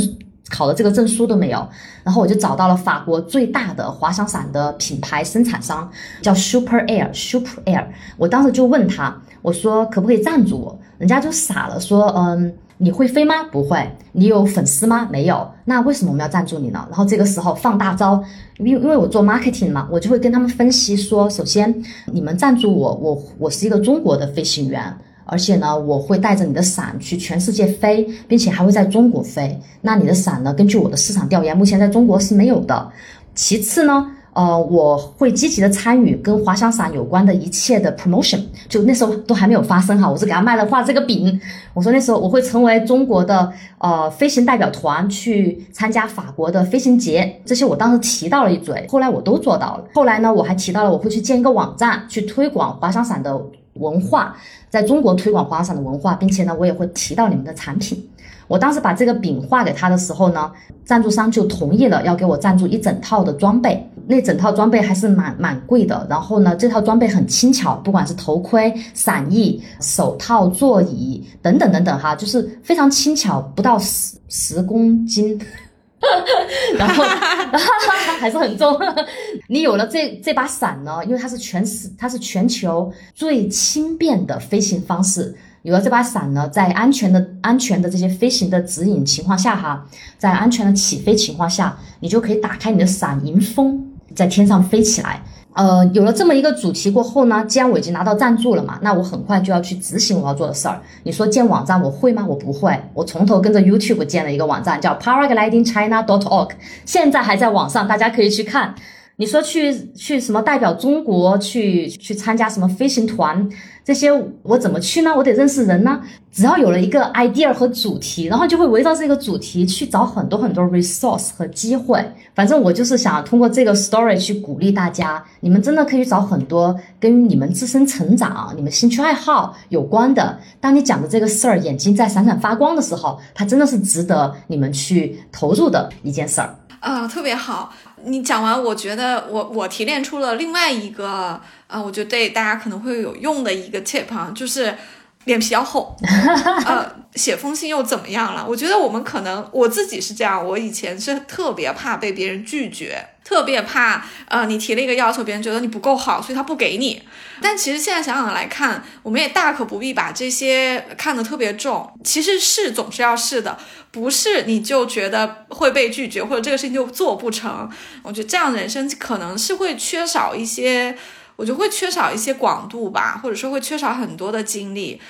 考的这个证书都没有，然后我就找到了法国最大的滑翔伞的品牌生产商，叫 Super Air，Super Air。我当时就问他，我说可不可以赞助我？人家就傻了，说嗯。你会飞吗？不会。你有粉丝吗？没有。那为什么我们要赞助你呢？然后这个时候放大招，因因为我做 marketing 嘛，我就会跟他们分析说，首先你们赞助我，我我是一个中国的飞行员，而且呢，我会带着你的伞去全世界飞，并且还会在中国飞。那你的伞呢？根据我的市场调研，目前在中国是没有的。其次呢？呃，我会积极的参与跟滑翔伞有关的一切的 promotion，就那时候都还没有发生哈，我是给他卖了画这个饼，我说那时候我会成为中国的呃飞行代表团去参加法国的飞行节，这些我当时提到了一嘴，后来我都做到了。后来呢，我还提到了我会去建一个网站去推广滑翔伞的文化，在中国推广滑翔伞的文化，并且呢，我也会提到你们的产品。我当时把这个饼画给他的时候呢，赞助商就同意了，要给我赞助一整套的装备。那整套装备还是蛮蛮贵的。然后呢，这套装备很轻巧，不管是头盔、伞翼、手套、座椅等等等等哈，就是非常轻巧，不到十十公斤。然后 还是很重。你有了这这把伞呢，因为它是全世，它是全球最轻便的飞行方式。有了这把伞呢，在安全的、安全的这些飞行的指引情况下，哈，在安全的起飞情况下，你就可以打开你的伞迎风，在天上飞起来。呃，有了这么一个主题过后呢，既然我已经拿到赞助了嘛，那我很快就要去执行我要做的事儿。你说建网站我会吗？我不会，我从头跟着 YouTube 建了一个网站，叫 paraglidingchina.dot.org，现在还在网上，大家可以去看。你说去去什么代表中国去去参加什么飞行团？这些我怎么去呢？我得认识人呢。只要有了一个 idea 和主题，然后就会围绕这个主题去找很多很多 resource 和机会。反正我就是想通过这个 story 去鼓励大家，你们真的可以找很多跟你们自身成长、你们兴趣爱好有关的。当你讲的这个事儿眼睛在闪闪发光的时候，它真的是值得你们去投入的一件事儿。啊，特别好！你讲完，我觉得我我提炼出了另外一个啊，我觉得对大家可能会有用的一个 tip 啊，就是脸皮要厚。呃，写封信又怎么样了？我觉得我们可能我自己是这样，我以前是特别怕被别人拒绝，特别怕呃你提了一个要求，别人觉得你不够好，所以他不给你。但其实现在想想来看，我们也大可不必把这些看得特别重。其实试总是要试的。不是你就觉得会被拒绝，或者这个事情就做不成。我觉得这样人生可能是会缺少一些，我就会缺少一些广度吧，或者说会缺少很多的经历。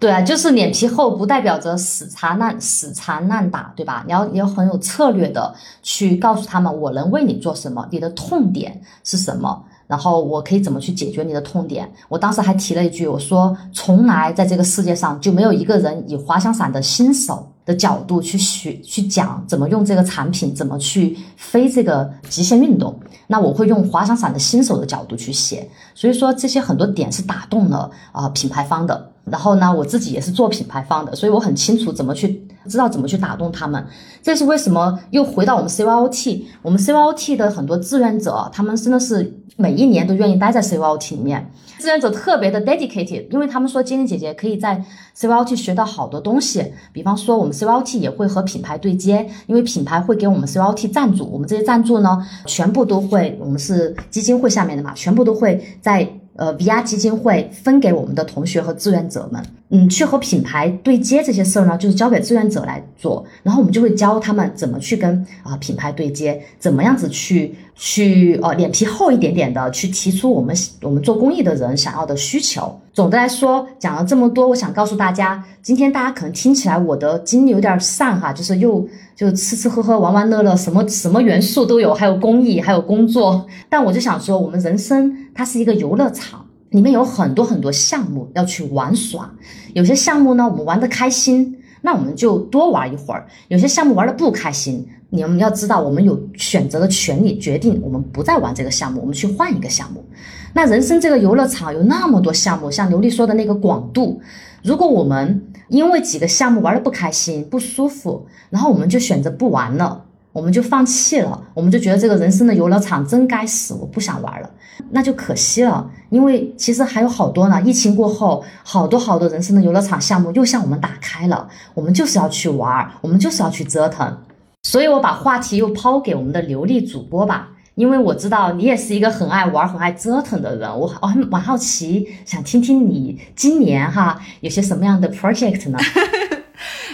对啊，就是脸皮厚不代表着死缠烂死缠烂打，对吧？你要你要很有策略的去告诉他们，我能为你做什么，你的痛点是什么，然后我可以怎么去解决你的痛点。我当时还提了一句，我说从来在这个世界上就没有一个人以滑翔伞的新手的角度去学去讲怎么用这个产品，怎么去飞这个极限运动。那我会用滑翔伞的新手的角度去写，所以说这些很多点是打动了啊品牌方的。然后呢，我自己也是做品牌方的，所以我很清楚怎么去知道怎么去打动他们。这是为什么又回到我们 CYOT，我们 CYOT 的很多志愿者，他们真的是每一年都愿意待在 CYOT 里面。志愿者特别的 dedicated，因为他们说精灵姐姐可以在 CYOT 学到好多东西。比方说，我们 CYOT 也会和品牌对接，因为品牌会给我们 CYOT 赞助，我们这些赞助呢，全部都会，我们是基金会下面的嘛，全部都会在。呃，VR 基金会分给我们的同学和志愿者们，嗯，去和品牌对接这些事儿呢，就是交给志愿者来做，然后我们就会教他们怎么去跟啊品牌对接，怎么样子去去呃脸皮厚一点点的去提出我们我们做公益的人想要的需求。总的来说，讲了这么多，我想告诉大家，今天大家可能听起来我的经历有点散哈，就是又就吃吃喝喝玩玩乐乐，什么什么元素都有，还有公益，还有工作，但我就想说，我们人生。它是一个游乐场，里面有很多很多项目要去玩耍。有些项目呢，我们玩的开心，那我们就多玩一会儿；有些项目玩的不开心，你们要知道，我们有选择的权利，决定我们不再玩这个项目，我们去换一个项目。那人生这个游乐场有那么多项目，像刘丽说的那个广度，如果我们因为几个项目玩的不开心、不舒服，然后我们就选择不玩了。我们就放弃了，我们就觉得这个人生的游乐场真该死，我不想玩了，那就可惜了。因为其实还有好多呢，疫情过后，好多好多人生的游乐场项目又向我们打开了，我们就是要去玩，我们就是要去折腾。所以我把话题又抛给我们的流利主播吧，因为我知道你也是一个很爱玩、很爱折腾的人，我我还蛮好奇，想听听你今年哈有些什么样的 project 呢？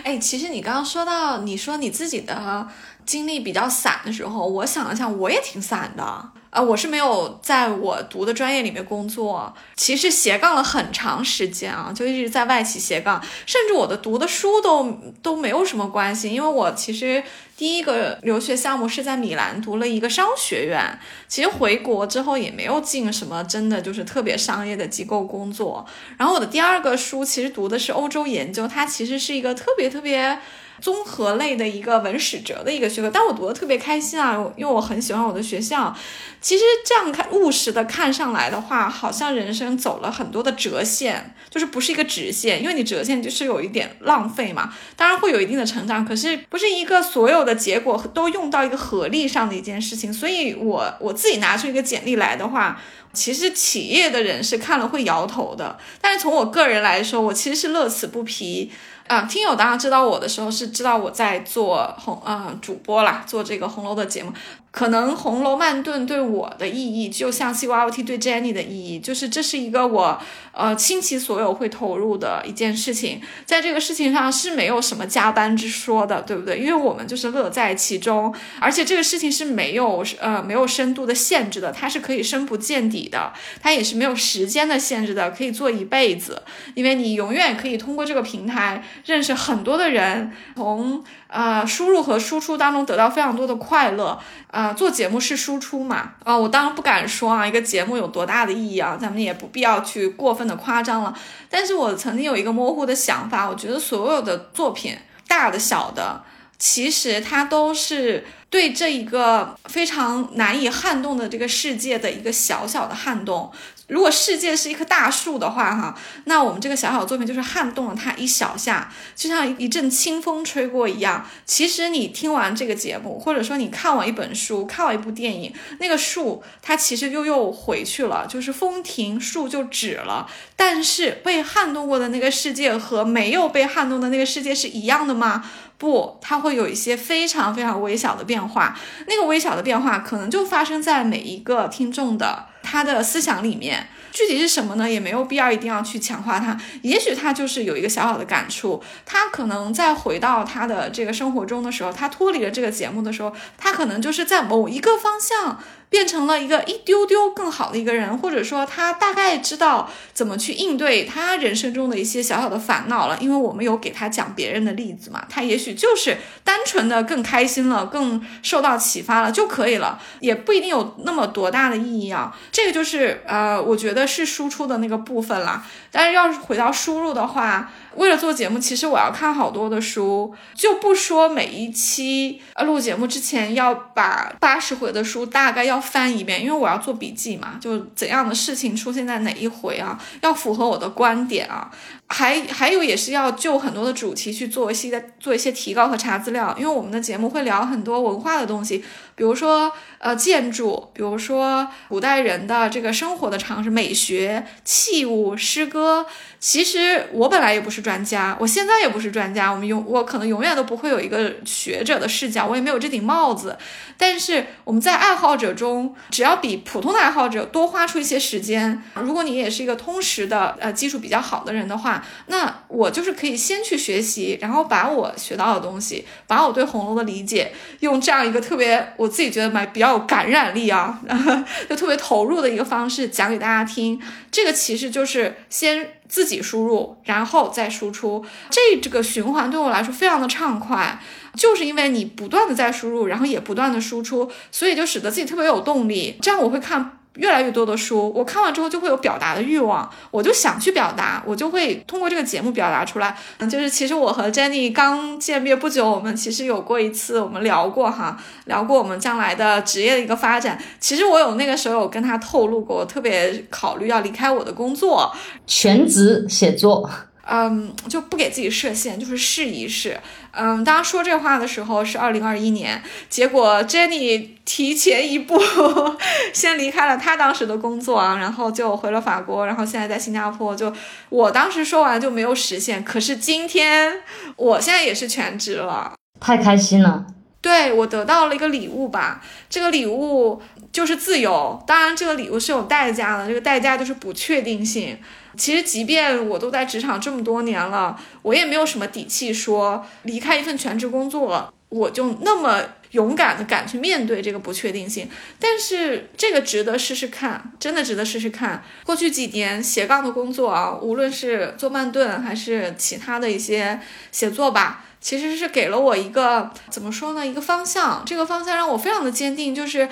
哎，其实你刚刚说到，你说你自己的。精力比较散的时候，我想了想，我也挺散的。呃，我是没有在我读的专业里面工作，其实斜杠了很长时间啊，就一直在外企斜杠，甚至我的读的书都都没有什么关系，因为我其实第一个留学项目是在米兰读了一个商学院，其实回国之后也没有进什么真的就是特别商业的机构工作。然后我的第二个书其实读的是欧洲研究，它其实是一个特别特别。综合类的一个文史哲的一个学科，但我读的特别开心啊，因为我很喜欢我的学校。其实这样看务实的看上来的话，好像人生走了很多的折线，就是不是一个直线，因为你折线就是有一点浪费嘛。当然会有一定的成长，可是不是一个所有的结果都用到一个合力上的一件事情。所以我我自己拿出一个简历来的话，其实企业的人是看了会摇头的，但是从我个人来说，我其实是乐此不疲。啊，听友当然知道我的时候是知道我在做红啊主播啦，做这个红楼的节目。可能红楼慢顿对我的意义，就像 C Y O T 对 Jenny 的意义，就是这是一个我呃倾其所有会投入的一件事情，在这个事情上是没有什么加班之说的，对不对？因为我们就是乐在其中，而且这个事情是没有呃没有深度的限制的，它是可以深不见底的，它也是没有时间的限制的，可以做一辈子，因为你永远可以通过这个平台认识很多的人，从。呃，输入和输出当中得到非常多的快乐。啊，做节目是输出嘛？啊，我当然不敢说啊，一个节目有多大的意义啊，咱们也不必要去过分的夸张了。但是我曾经有一个模糊的想法，我觉得所有的作品，大的小的，其实它都是对这一个非常难以撼动的这个世界的一个小小的撼动。如果世界是一棵大树的话，哈，那我们这个小小作品就是撼动了它一小下，就像一阵清风吹过一样。其实你听完这个节目，或者说你看完一本书、看完一部电影，那个树它其实又又回去了，就是风停，树就止了。但是被撼动过的那个世界和没有被撼动的那个世界是一样的吗？不，它会有一些非常非常微小的变化。那个微小的变化可能就发生在每一个听众的。他的思想里面具体是什么呢？也没有必要一定要去强化他。也许他就是有一个小小的感触，他可能在回到他的这个生活中的时候，他脱离了这个节目的时候，他可能就是在某一个方向。变成了一个一丢丢更好的一个人，或者说他大概知道怎么去应对他人生中的一些小小的烦恼了，因为我们有给他讲别人的例子嘛，他也许就是单纯的更开心了，更受到启发了就可以了，也不一定有那么多大的意义啊。这个就是呃，我觉得是输出的那个部分了。但是要是回到输入的话，为了做节目，其实我要看好多的书，就不说每一期呃录节目之前要把八十回的书大概要翻一遍，因为我要做笔记嘛，就怎样的事情出现在哪一回啊，要符合我的观点啊。还还有也是要就很多的主题去做一些做一些提高和查资料，因为我们的节目会聊很多文化的东西，比如说呃建筑，比如说古代人的这个生活的常识、美学、器物、诗歌。其实我本来也不是专家，我现在也不是专家，我们永我可能永远都不会有一个学者的视角，我也没有这顶帽子。但是我们在爱好者中，只要比普通的爱好者多花出一些时间，如果你也是一个通识的呃基础比较好的人的话，那我就是可以先去学习，然后把我学到的东西，把我对红楼的理解，用这样一个特别我自己觉得蛮比较有感染力啊，就特别投入的一个方式讲给大家听。这个其实就是先。自己输入，然后再输出，这这个循环对我来说非常的畅快，就是因为你不断的在输入，然后也不断的输出，所以就使得自己特别有动力。这样我会看。越来越多的书，我看完之后就会有表达的欲望，我就想去表达，我就会通过这个节目表达出来。嗯，就是其实我和 Jenny 刚见面不久，我们其实有过一次，我们聊过哈，聊过我们将来的职业的一个发展。其实我有那个时候有跟他透露过，我特别考虑要离开我的工作，全职写作。嗯，就不给自己设限，就是试一试。嗯，当说这话的时候是二零二一年，结果 Jenny 提前一步 先离开了他当时的工作啊，然后就回了法国，然后现在在新加坡。就我当时说完就没有实现，可是今天我现在也是全职了，太开心了。对我得到了一个礼物吧，这个礼物就是自由。当然，这个礼物是有代价的，这个代价就是不确定性。其实，即便我都在职场这么多年了，我也没有什么底气说离开一份全职工作，我就那么勇敢的敢去面对这个不确定性。但是，这个值得试试看，真的值得试试看。过去几年斜杠的工作啊，无论是做慢炖还是其他的一些写作吧，其实是给了我一个怎么说呢？一个方向。这个方向让我非常的坚定，就是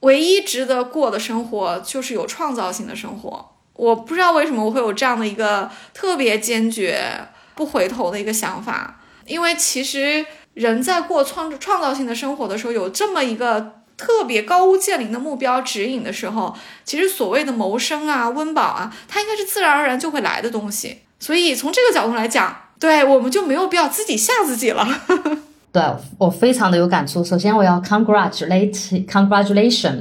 唯一值得过的生活就是有创造性的生活。我不知道为什么我会有这样的一个特别坚决、不回头的一个想法，因为其实人在过创创造性的生活的时候，有这么一个特别高屋建瓴的目标指引的时候，其实所谓的谋生啊、温饱啊，它应该是自然而然就会来的东西。所以从这个角度来讲，对我们就没有必要自己吓自己了。对我非常的有感触。首先我要 congratulate，congratulation。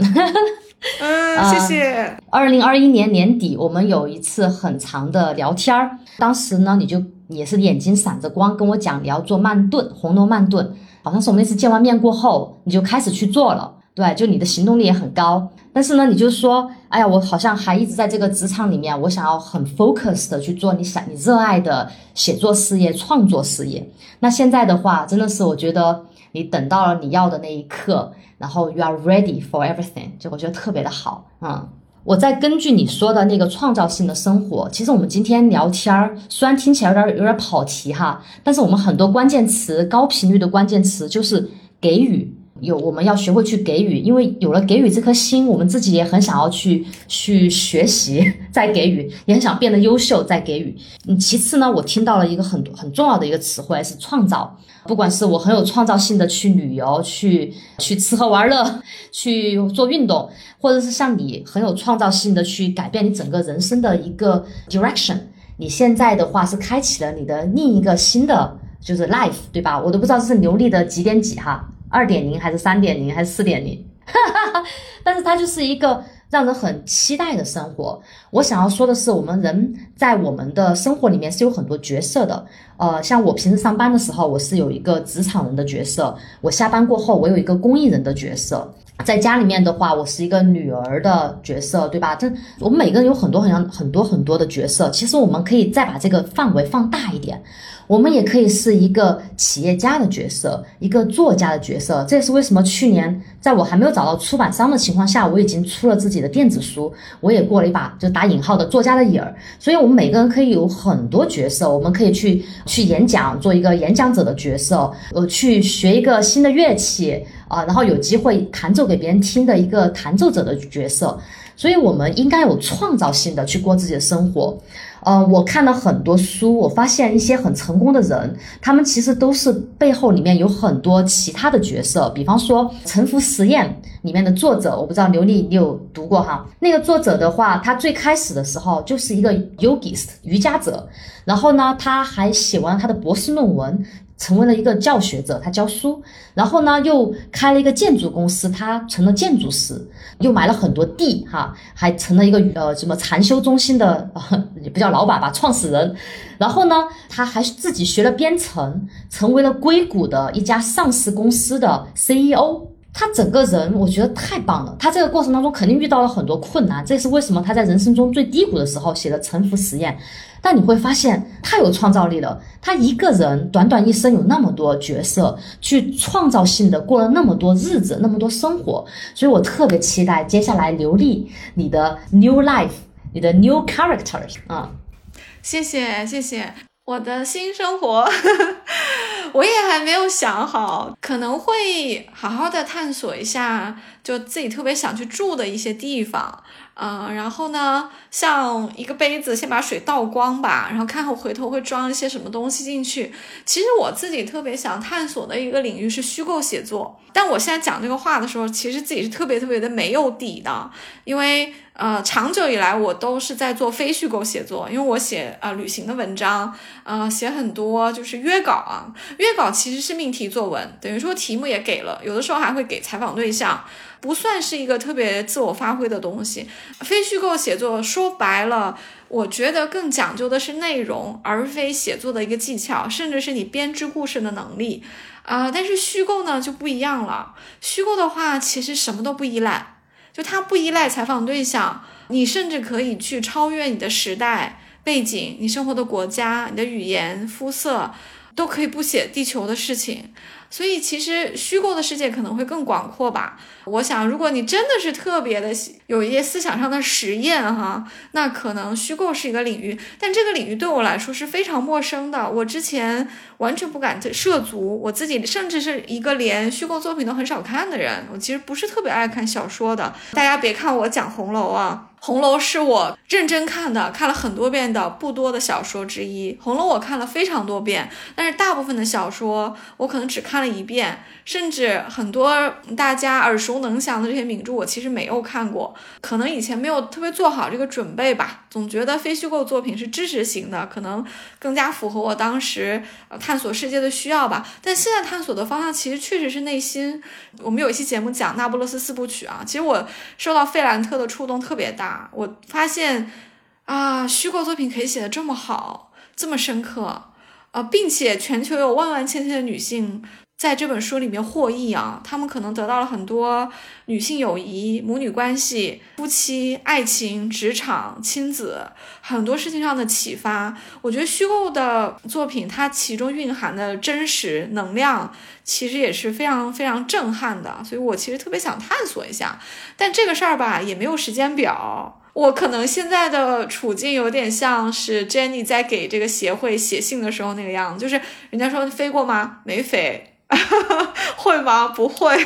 嗯，谢谢。二零二一年年底，我们有一次很长的聊天儿。当时呢，你就也是眼睛闪着光跟我讲你要做慢炖，红楼慢炖。好像是我们那次见完面过后，你就开始去做了。对，就你的行动力也很高。但是呢，你就说，哎呀，我好像还一直在这个职场里面，我想要很 focus 的去做你想你热爱的写作事业、创作事业。那现在的话，真的是我觉得你等到了你要的那一刻。然后 you are ready for everything，就我觉得特别的好啊！我在根据你说的那个创造性的生活，其实我们今天聊天儿，虽然听起来有点有点跑题哈，但是我们很多关键词，高频率的关键词就是给予。有我们要学会去给予，因为有了给予这颗心，我们自己也很想要去去学习，再给予，也很想变得优秀，再给予。嗯，其次呢，我听到了一个很很重要的一个词汇是创造。不管是我很有创造性的去旅游，去去吃喝玩乐，去做运动，或者是像你很有创造性的去改变你整个人生的一个 direction。你现在的话是开启了你的另一个新的就是 life，对吧？我都不知道这是流利的几点几哈。二点零还是三点零还是四点零？但是它就是一个让人很期待的生活。我想要说的是，我们人在我们的生活里面是有很多角色的。呃，像我平时上班的时候，我是有一个职场人的角色；我下班过后，我有一个公益人的角色。在家里面的话，我是一个女儿的角色，对吧？这我们每个人有很多很多很多很多的角色。其实我们可以再把这个范围放大一点。我们也可以是一个企业家的角色，一个作家的角色。这也是为什么去年在我还没有找到出版商的情况下，我已经出了自己的电子书，我也过了一把就打引号的作家的瘾儿。所以，我们每个人可以有很多角色，我们可以去去演讲，做一个演讲者的角色，呃，去学一个新的乐器啊，然后有机会弹奏给别人听的一个弹奏者的角色。所以我们应该有创造性的去过自己的生活。呃，我看了很多书，我发现一些很成功的人，他们其实都是背后里面有很多其他的角色。比方说《沉浮实验》里面的作者，我不知道刘丽你有读过哈？那个作者的话，他最开始的时候就是一个 yogist 瑜伽者，然后呢，他还写完他的博士论文。成为了一个教学者，他教书，然后呢，又开了一个建筑公司，他成了建筑师，又买了很多地，哈，还成了一个呃什么禅修中心的，也不叫老板吧，创始人。然后呢，他还自己学了编程，成为了硅谷的一家上市公司的 CEO。他整个人我觉得太棒了。他这个过程当中肯定遇到了很多困难，这是为什么他在人生中最低谷的时候写的《沉浮实验》。但你会发现，太有创造力了。他一个人短短一生有那么多角色，去创造性的过了那么多日子，那么多生活。所以我特别期待接下来刘丽你的 new life，你的 new characters 啊。谢谢谢谢，我的新生活，我也还没有想好，可能会好好的探索一下，就自己特别想去住的一些地方。嗯，然后呢，像一个杯子，先把水倒光吧，然后看我回头会装一些什么东西进去。其实我自己特别想探索的一个领域是虚构写作，但我现在讲这个话的时候，其实自己是特别特别的没有底的，因为呃，长久以来我都是在做非虚构写作，因为我写呃旅行的文章，呃，写很多就是约稿啊，约稿其实是命题作文，等于说题目也给了，有的时候还会给采访对象。不算是一个特别自我发挥的东西，非虚构写作说白了，我觉得更讲究的是内容，而非写作的一个技巧，甚至是你编织故事的能力啊。但是虚构呢就不一样了，虚构的话其实什么都不依赖，就它不依赖采访对象，你甚至可以去超越你的时代背景、你生活的国家、你的语言、肤色，都可以不写地球的事情。所以其实虚构的世界可能会更广阔吧。我想，如果你真的是特别的有一些思想上的实验哈，那可能虚构是一个领域。但这个领域对我来说是非常陌生的，我之前完全不敢涉足。我自己甚至是一个连虚构作品都很少看的人，我其实不是特别爱看小说的。大家别看我讲红楼啊。红楼是我认真看的，看了很多遍的不多的小说之一。红楼我看了非常多遍，但是大部分的小说我可能只看了一遍。甚至很多大家耳熟能详的这些名著，我其实没有看过，可能以前没有特别做好这个准备吧。总觉得非虚构作品是知识型的，可能更加符合我当时探索世界的需要吧。但现在探索的方向其实确实是内心。我们有一期节目讲那不勒斯四部曲啊，其实我受到费兰特的触动特别大。我发现啊，虚构作品可以写的这么好，这么深刻，啊，并且全球有万万千千的女性。在这本书里面获益啊，他们可能得到了很多女性友谊、母女关系、夫妻、爱情、职场、亲子很多事情上的启发。我觉得虚构的作品，它其中蕴含的真实能量，其实也是非常非常震撼的。所以我其实特别想探索一下，但这个事儿吧，也没有时间表。我可能现在的处境有点像是 Jenny 在给这个协会写信的时候那个样子，就是人家说飞过吗？没飞。会吗？不会，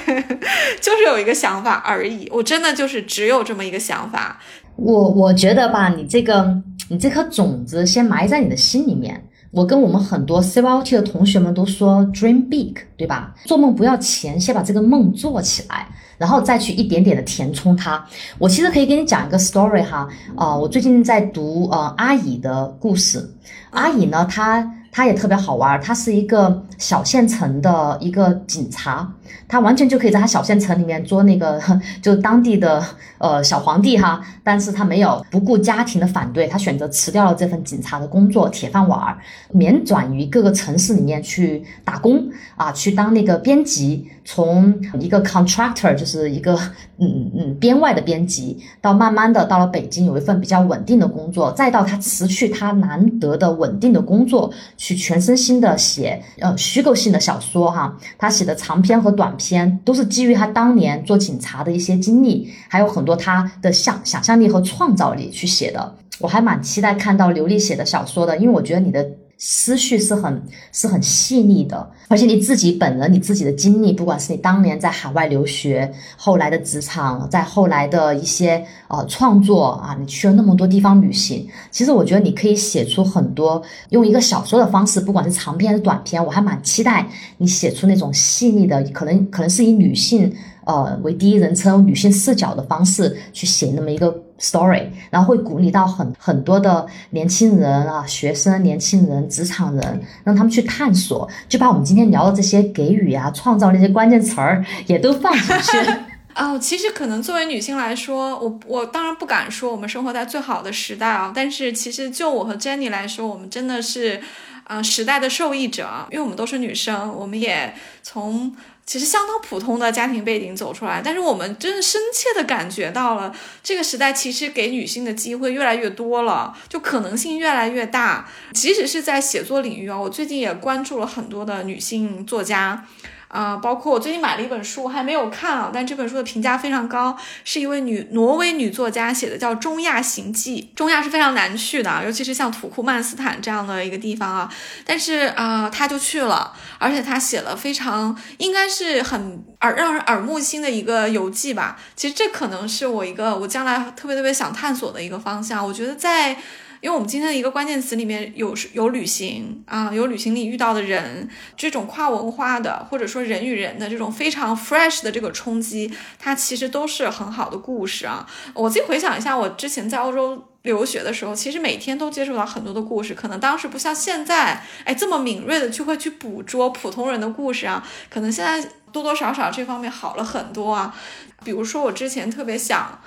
就是有一个想法而已。我真的就是只有这么一个想法。我我觉得吧，你这个你这颗种子先埋在你的心里面。我跟我们很多 C Y O T 的同学们都说，dream big，对吧？做梦不要钱，先把这个梦做起来，然后再去一点点的填充它。我其实可以给你讲一个 story 哈，啊，我最近在读呃阿乙的故事。阿乙呢，他。他也特别好玩，他是一个小县城的一个警察，他完全就可以在他小县城里面做那个 就当地的呃小皇帝哈，但是他没有不顾家庭的反对，他选择辞掉了这份警察的工作，铁饭碗，免转于各个城市里面去打工啊，去当那个编辑。从一个 contractor 就是一个嗯嗯编外的编辑，到慢慢的到了北京有一份比较稳定的工作，再到他辞去他难得的稳定的工作，去全身心的写呃虚构性的小说哈。他写的长篇和短篇都是基于他当年做警察的一些经历，还有很多他的想想象力和创造力去写的。我还蛮期待看到刘丽写的小说的，因为我觉得你的。思绪是很是很细腻的，而且你自己本人你自己的经历，不管是你当年在海外留学，后来的职场，在后来的一些呃创作啊，你去了那么多地方旅行，其实我觉得你可以写出很多，用一个小说的方式，不管是长篇还是短篇，我还蛮期待你写出那种细腻的，可能可能是以女性。呃，为第一人称女性视角的方式去写那么一个 story，然后会鼓励到很很多的年轻人啊，学生、年轻人、职场人，让他们去探索，就把我们今天聊的这些给予啊、创造那些关键词儿也都放进去。哦，其实可能作为女性来说，我我当然不敢说我们生活在最好的时代啊，但是其实就我和 Jenny 来说，我们真的是，呃，时代的受益者，因为我们都是女生，我们也从。其实相当普通的家庭背景走出来，但是我们真的深切的感觉到了，这个时代其实给女性的机会越来越多了，就可能性越来越大。即使是在写作领域啊，我最近也关注了很多的女性作家。啊，包括我最近买了一本书，还没有看啊，但这本书的评价非常高，是一位女挪威女作家写的，叫《中亚行记》。中亚是非常难去的，尤其是像土库曼斯坦这样的一个地方啊。但是啊，她就去了，而且她写了非常应该是很耳让人耳目新的一个游记吧。其实这可能是我一个我将来特别特别想探索的一个方向。我觉得在。因为我们今天的一个关键词里面有有旅行啊，有旅行里遇到的人，这种跨文化的或者说人与人的这种非常 fresh 的这个冲击，它其实都是很好的故事啊。我自己回想一下，我之前在欧洲留学的时候，其实每天都接触到很多的故事，可能当时不像现在，哎这么敏锐的就会去捕捉普通人的故事啊，可能现在多多少少这方面好了很多啊。比如说我之前特别想。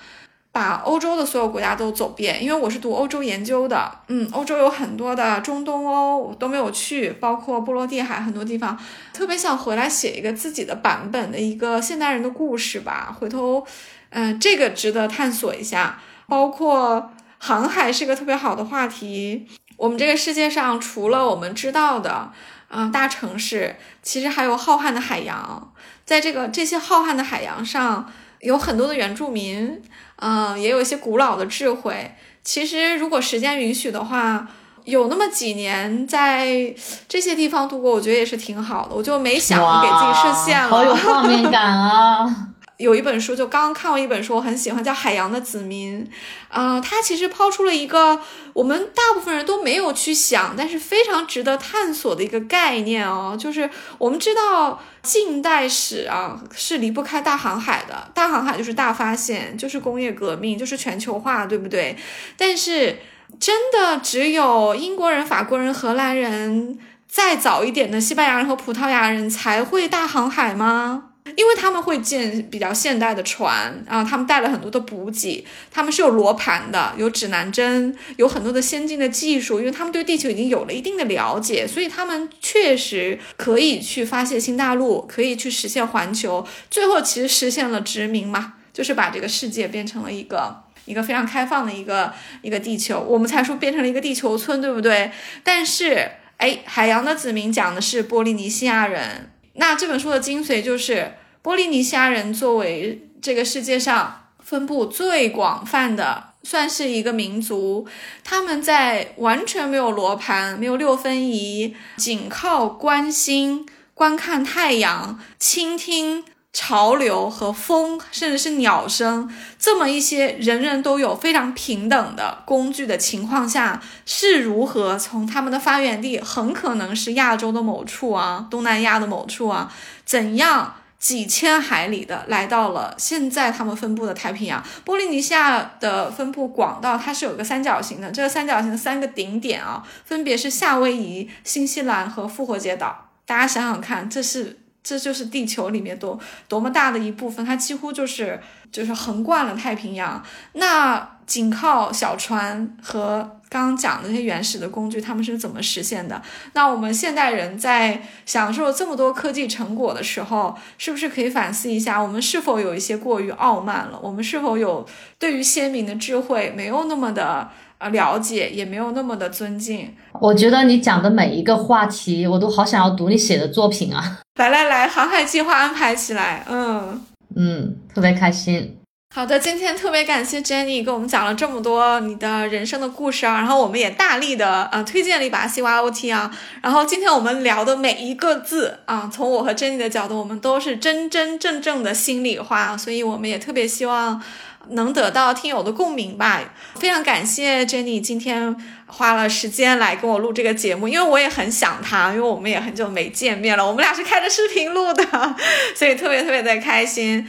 把欧洲的所有国家都走遍，因为我是读欧洲研究的。嗯，欧洲有很多的中东欧我都没有去，包括波罗的海很多地方，特别想回来写一个自己的版本的一个现代人的故事吧。回头，嗯，这个值得探索一下。包括航海是个特别好的话题。我们这个世界上除了我们知道的，嗯，大城市，其实还有浩瀚的海洋。在这个这些浩瀚的海洋上。有很多的原住民，嗯，也有一些古老的智慧。其实，如果时间允许的话，有那么几年在这些地方度过，我觉得也是挺好的。我就没想给自己设限了，好有 画面感啊！有一本书，就刚刚看完一本书，我很喜欢，叫《海洋的子民》。啊，它其实抛出了一个我们大部分人都没有去想，但是非常值得探索的一个概念哦。就是我们知道近代史啊是离不开大航海的，大航海就是大发现，就是工业革命，就是全球化，对不对？但是真的只有英国人、法国人、荷兰人，再早一点的西班牙人和葡萄牙人才会大航海吗？因为他们会建比较现代的船啊，他们带了很多的补给，他们是有罗盘的，有指南针，有很多的先进的技术，因为他们对地球已经有了一定的了解，所以他们确实可以去发现新大陆，可以去实现环球，最后其实实现了殖民嘛，就是把这个世界变成了一个一个非常开放的一个一个地球，我们才说变成了一个地球村，对不对？但是，哎，海洋的子民讲的是波利尼西亚人。那这本书的精髓就是波利尼西亚人作为这个世界上分布最广泛的，算是一个民族。他们在完全没有罗盘、没有六分仪，仅靠观星、观看太阳、倾听。潮流和风，甚至是鸟声，这么一些人人都有非常平等的工具的情况下，是如何从他们的发源地，很可能是亚洲的某处啊，东南亚的某处啊，怎样几千海里的来到了现在他们分布的太平洋？波利尼西亚的分布广到它是有个三角形的，这个三角形的三个顶点啊，分别是夏威夷、新西兰和复活节岛。大家想想看，这是。这就是地球里面多多么大的一部分，它几乎就是就是横贯了太平洋。那仅靠小船和刚刚讲的那些原始的工具，他们是怎么实现的？那我们现代人在享受这么多科技成果的时候，是不是可以反思一下，我们是否有一些过于傲慢了？我们是否有对于先民的智慧没有那么的？啊，了解也没有那么的尊敬。我觉得你讲的每一个话题，我都好想要读你写的作品啊！来来来，航海计划安排起来。嗯嗯，特别开心。好的，今天特别感谢 Jenny 给我们讲了这么多你的人生的故事啊，然后我们也大力的呃推荐了一把 CYOT 啊，然后今天我们聊的每一个字啊，从我和 Jenny 的角度，我们都是真真正正的心里话，所以我们也特别希望能得到听友的共鸣吧。非常感谢 Jenny 今天花了时间来跟我录这个节目，因为我也很想她，因为我们也很久没见面了，我们俩是开着视频录的，所以特别特别的开心。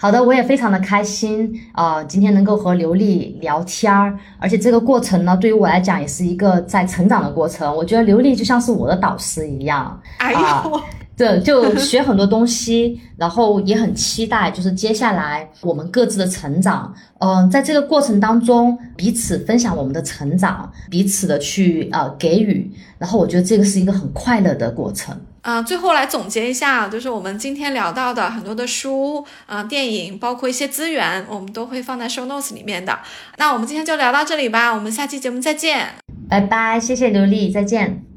好的，我也非常的开心啊，今天能够和刘丽聊天儿，而且这个过程呢，对于我来讲也是一个在成长的过程。我觉得刘丽就像是我的导师一样，哎呦，对，就学很多东西，然后也很期待，就是接下来我们各自的成长。嗯，在这个过程当中，彼此分享我们的成长，彼此的去呃给予，然后我觉得这个是一个很快乐的过程。啊，最后来总结一下，就是我们今天聊到的很多的书啊、电影，包括一些资源，我们都会放在 show notes 里面的。那我们今天就聊到这里吧，我们下期节目再见，拜拜，谢谢刘丽，再见。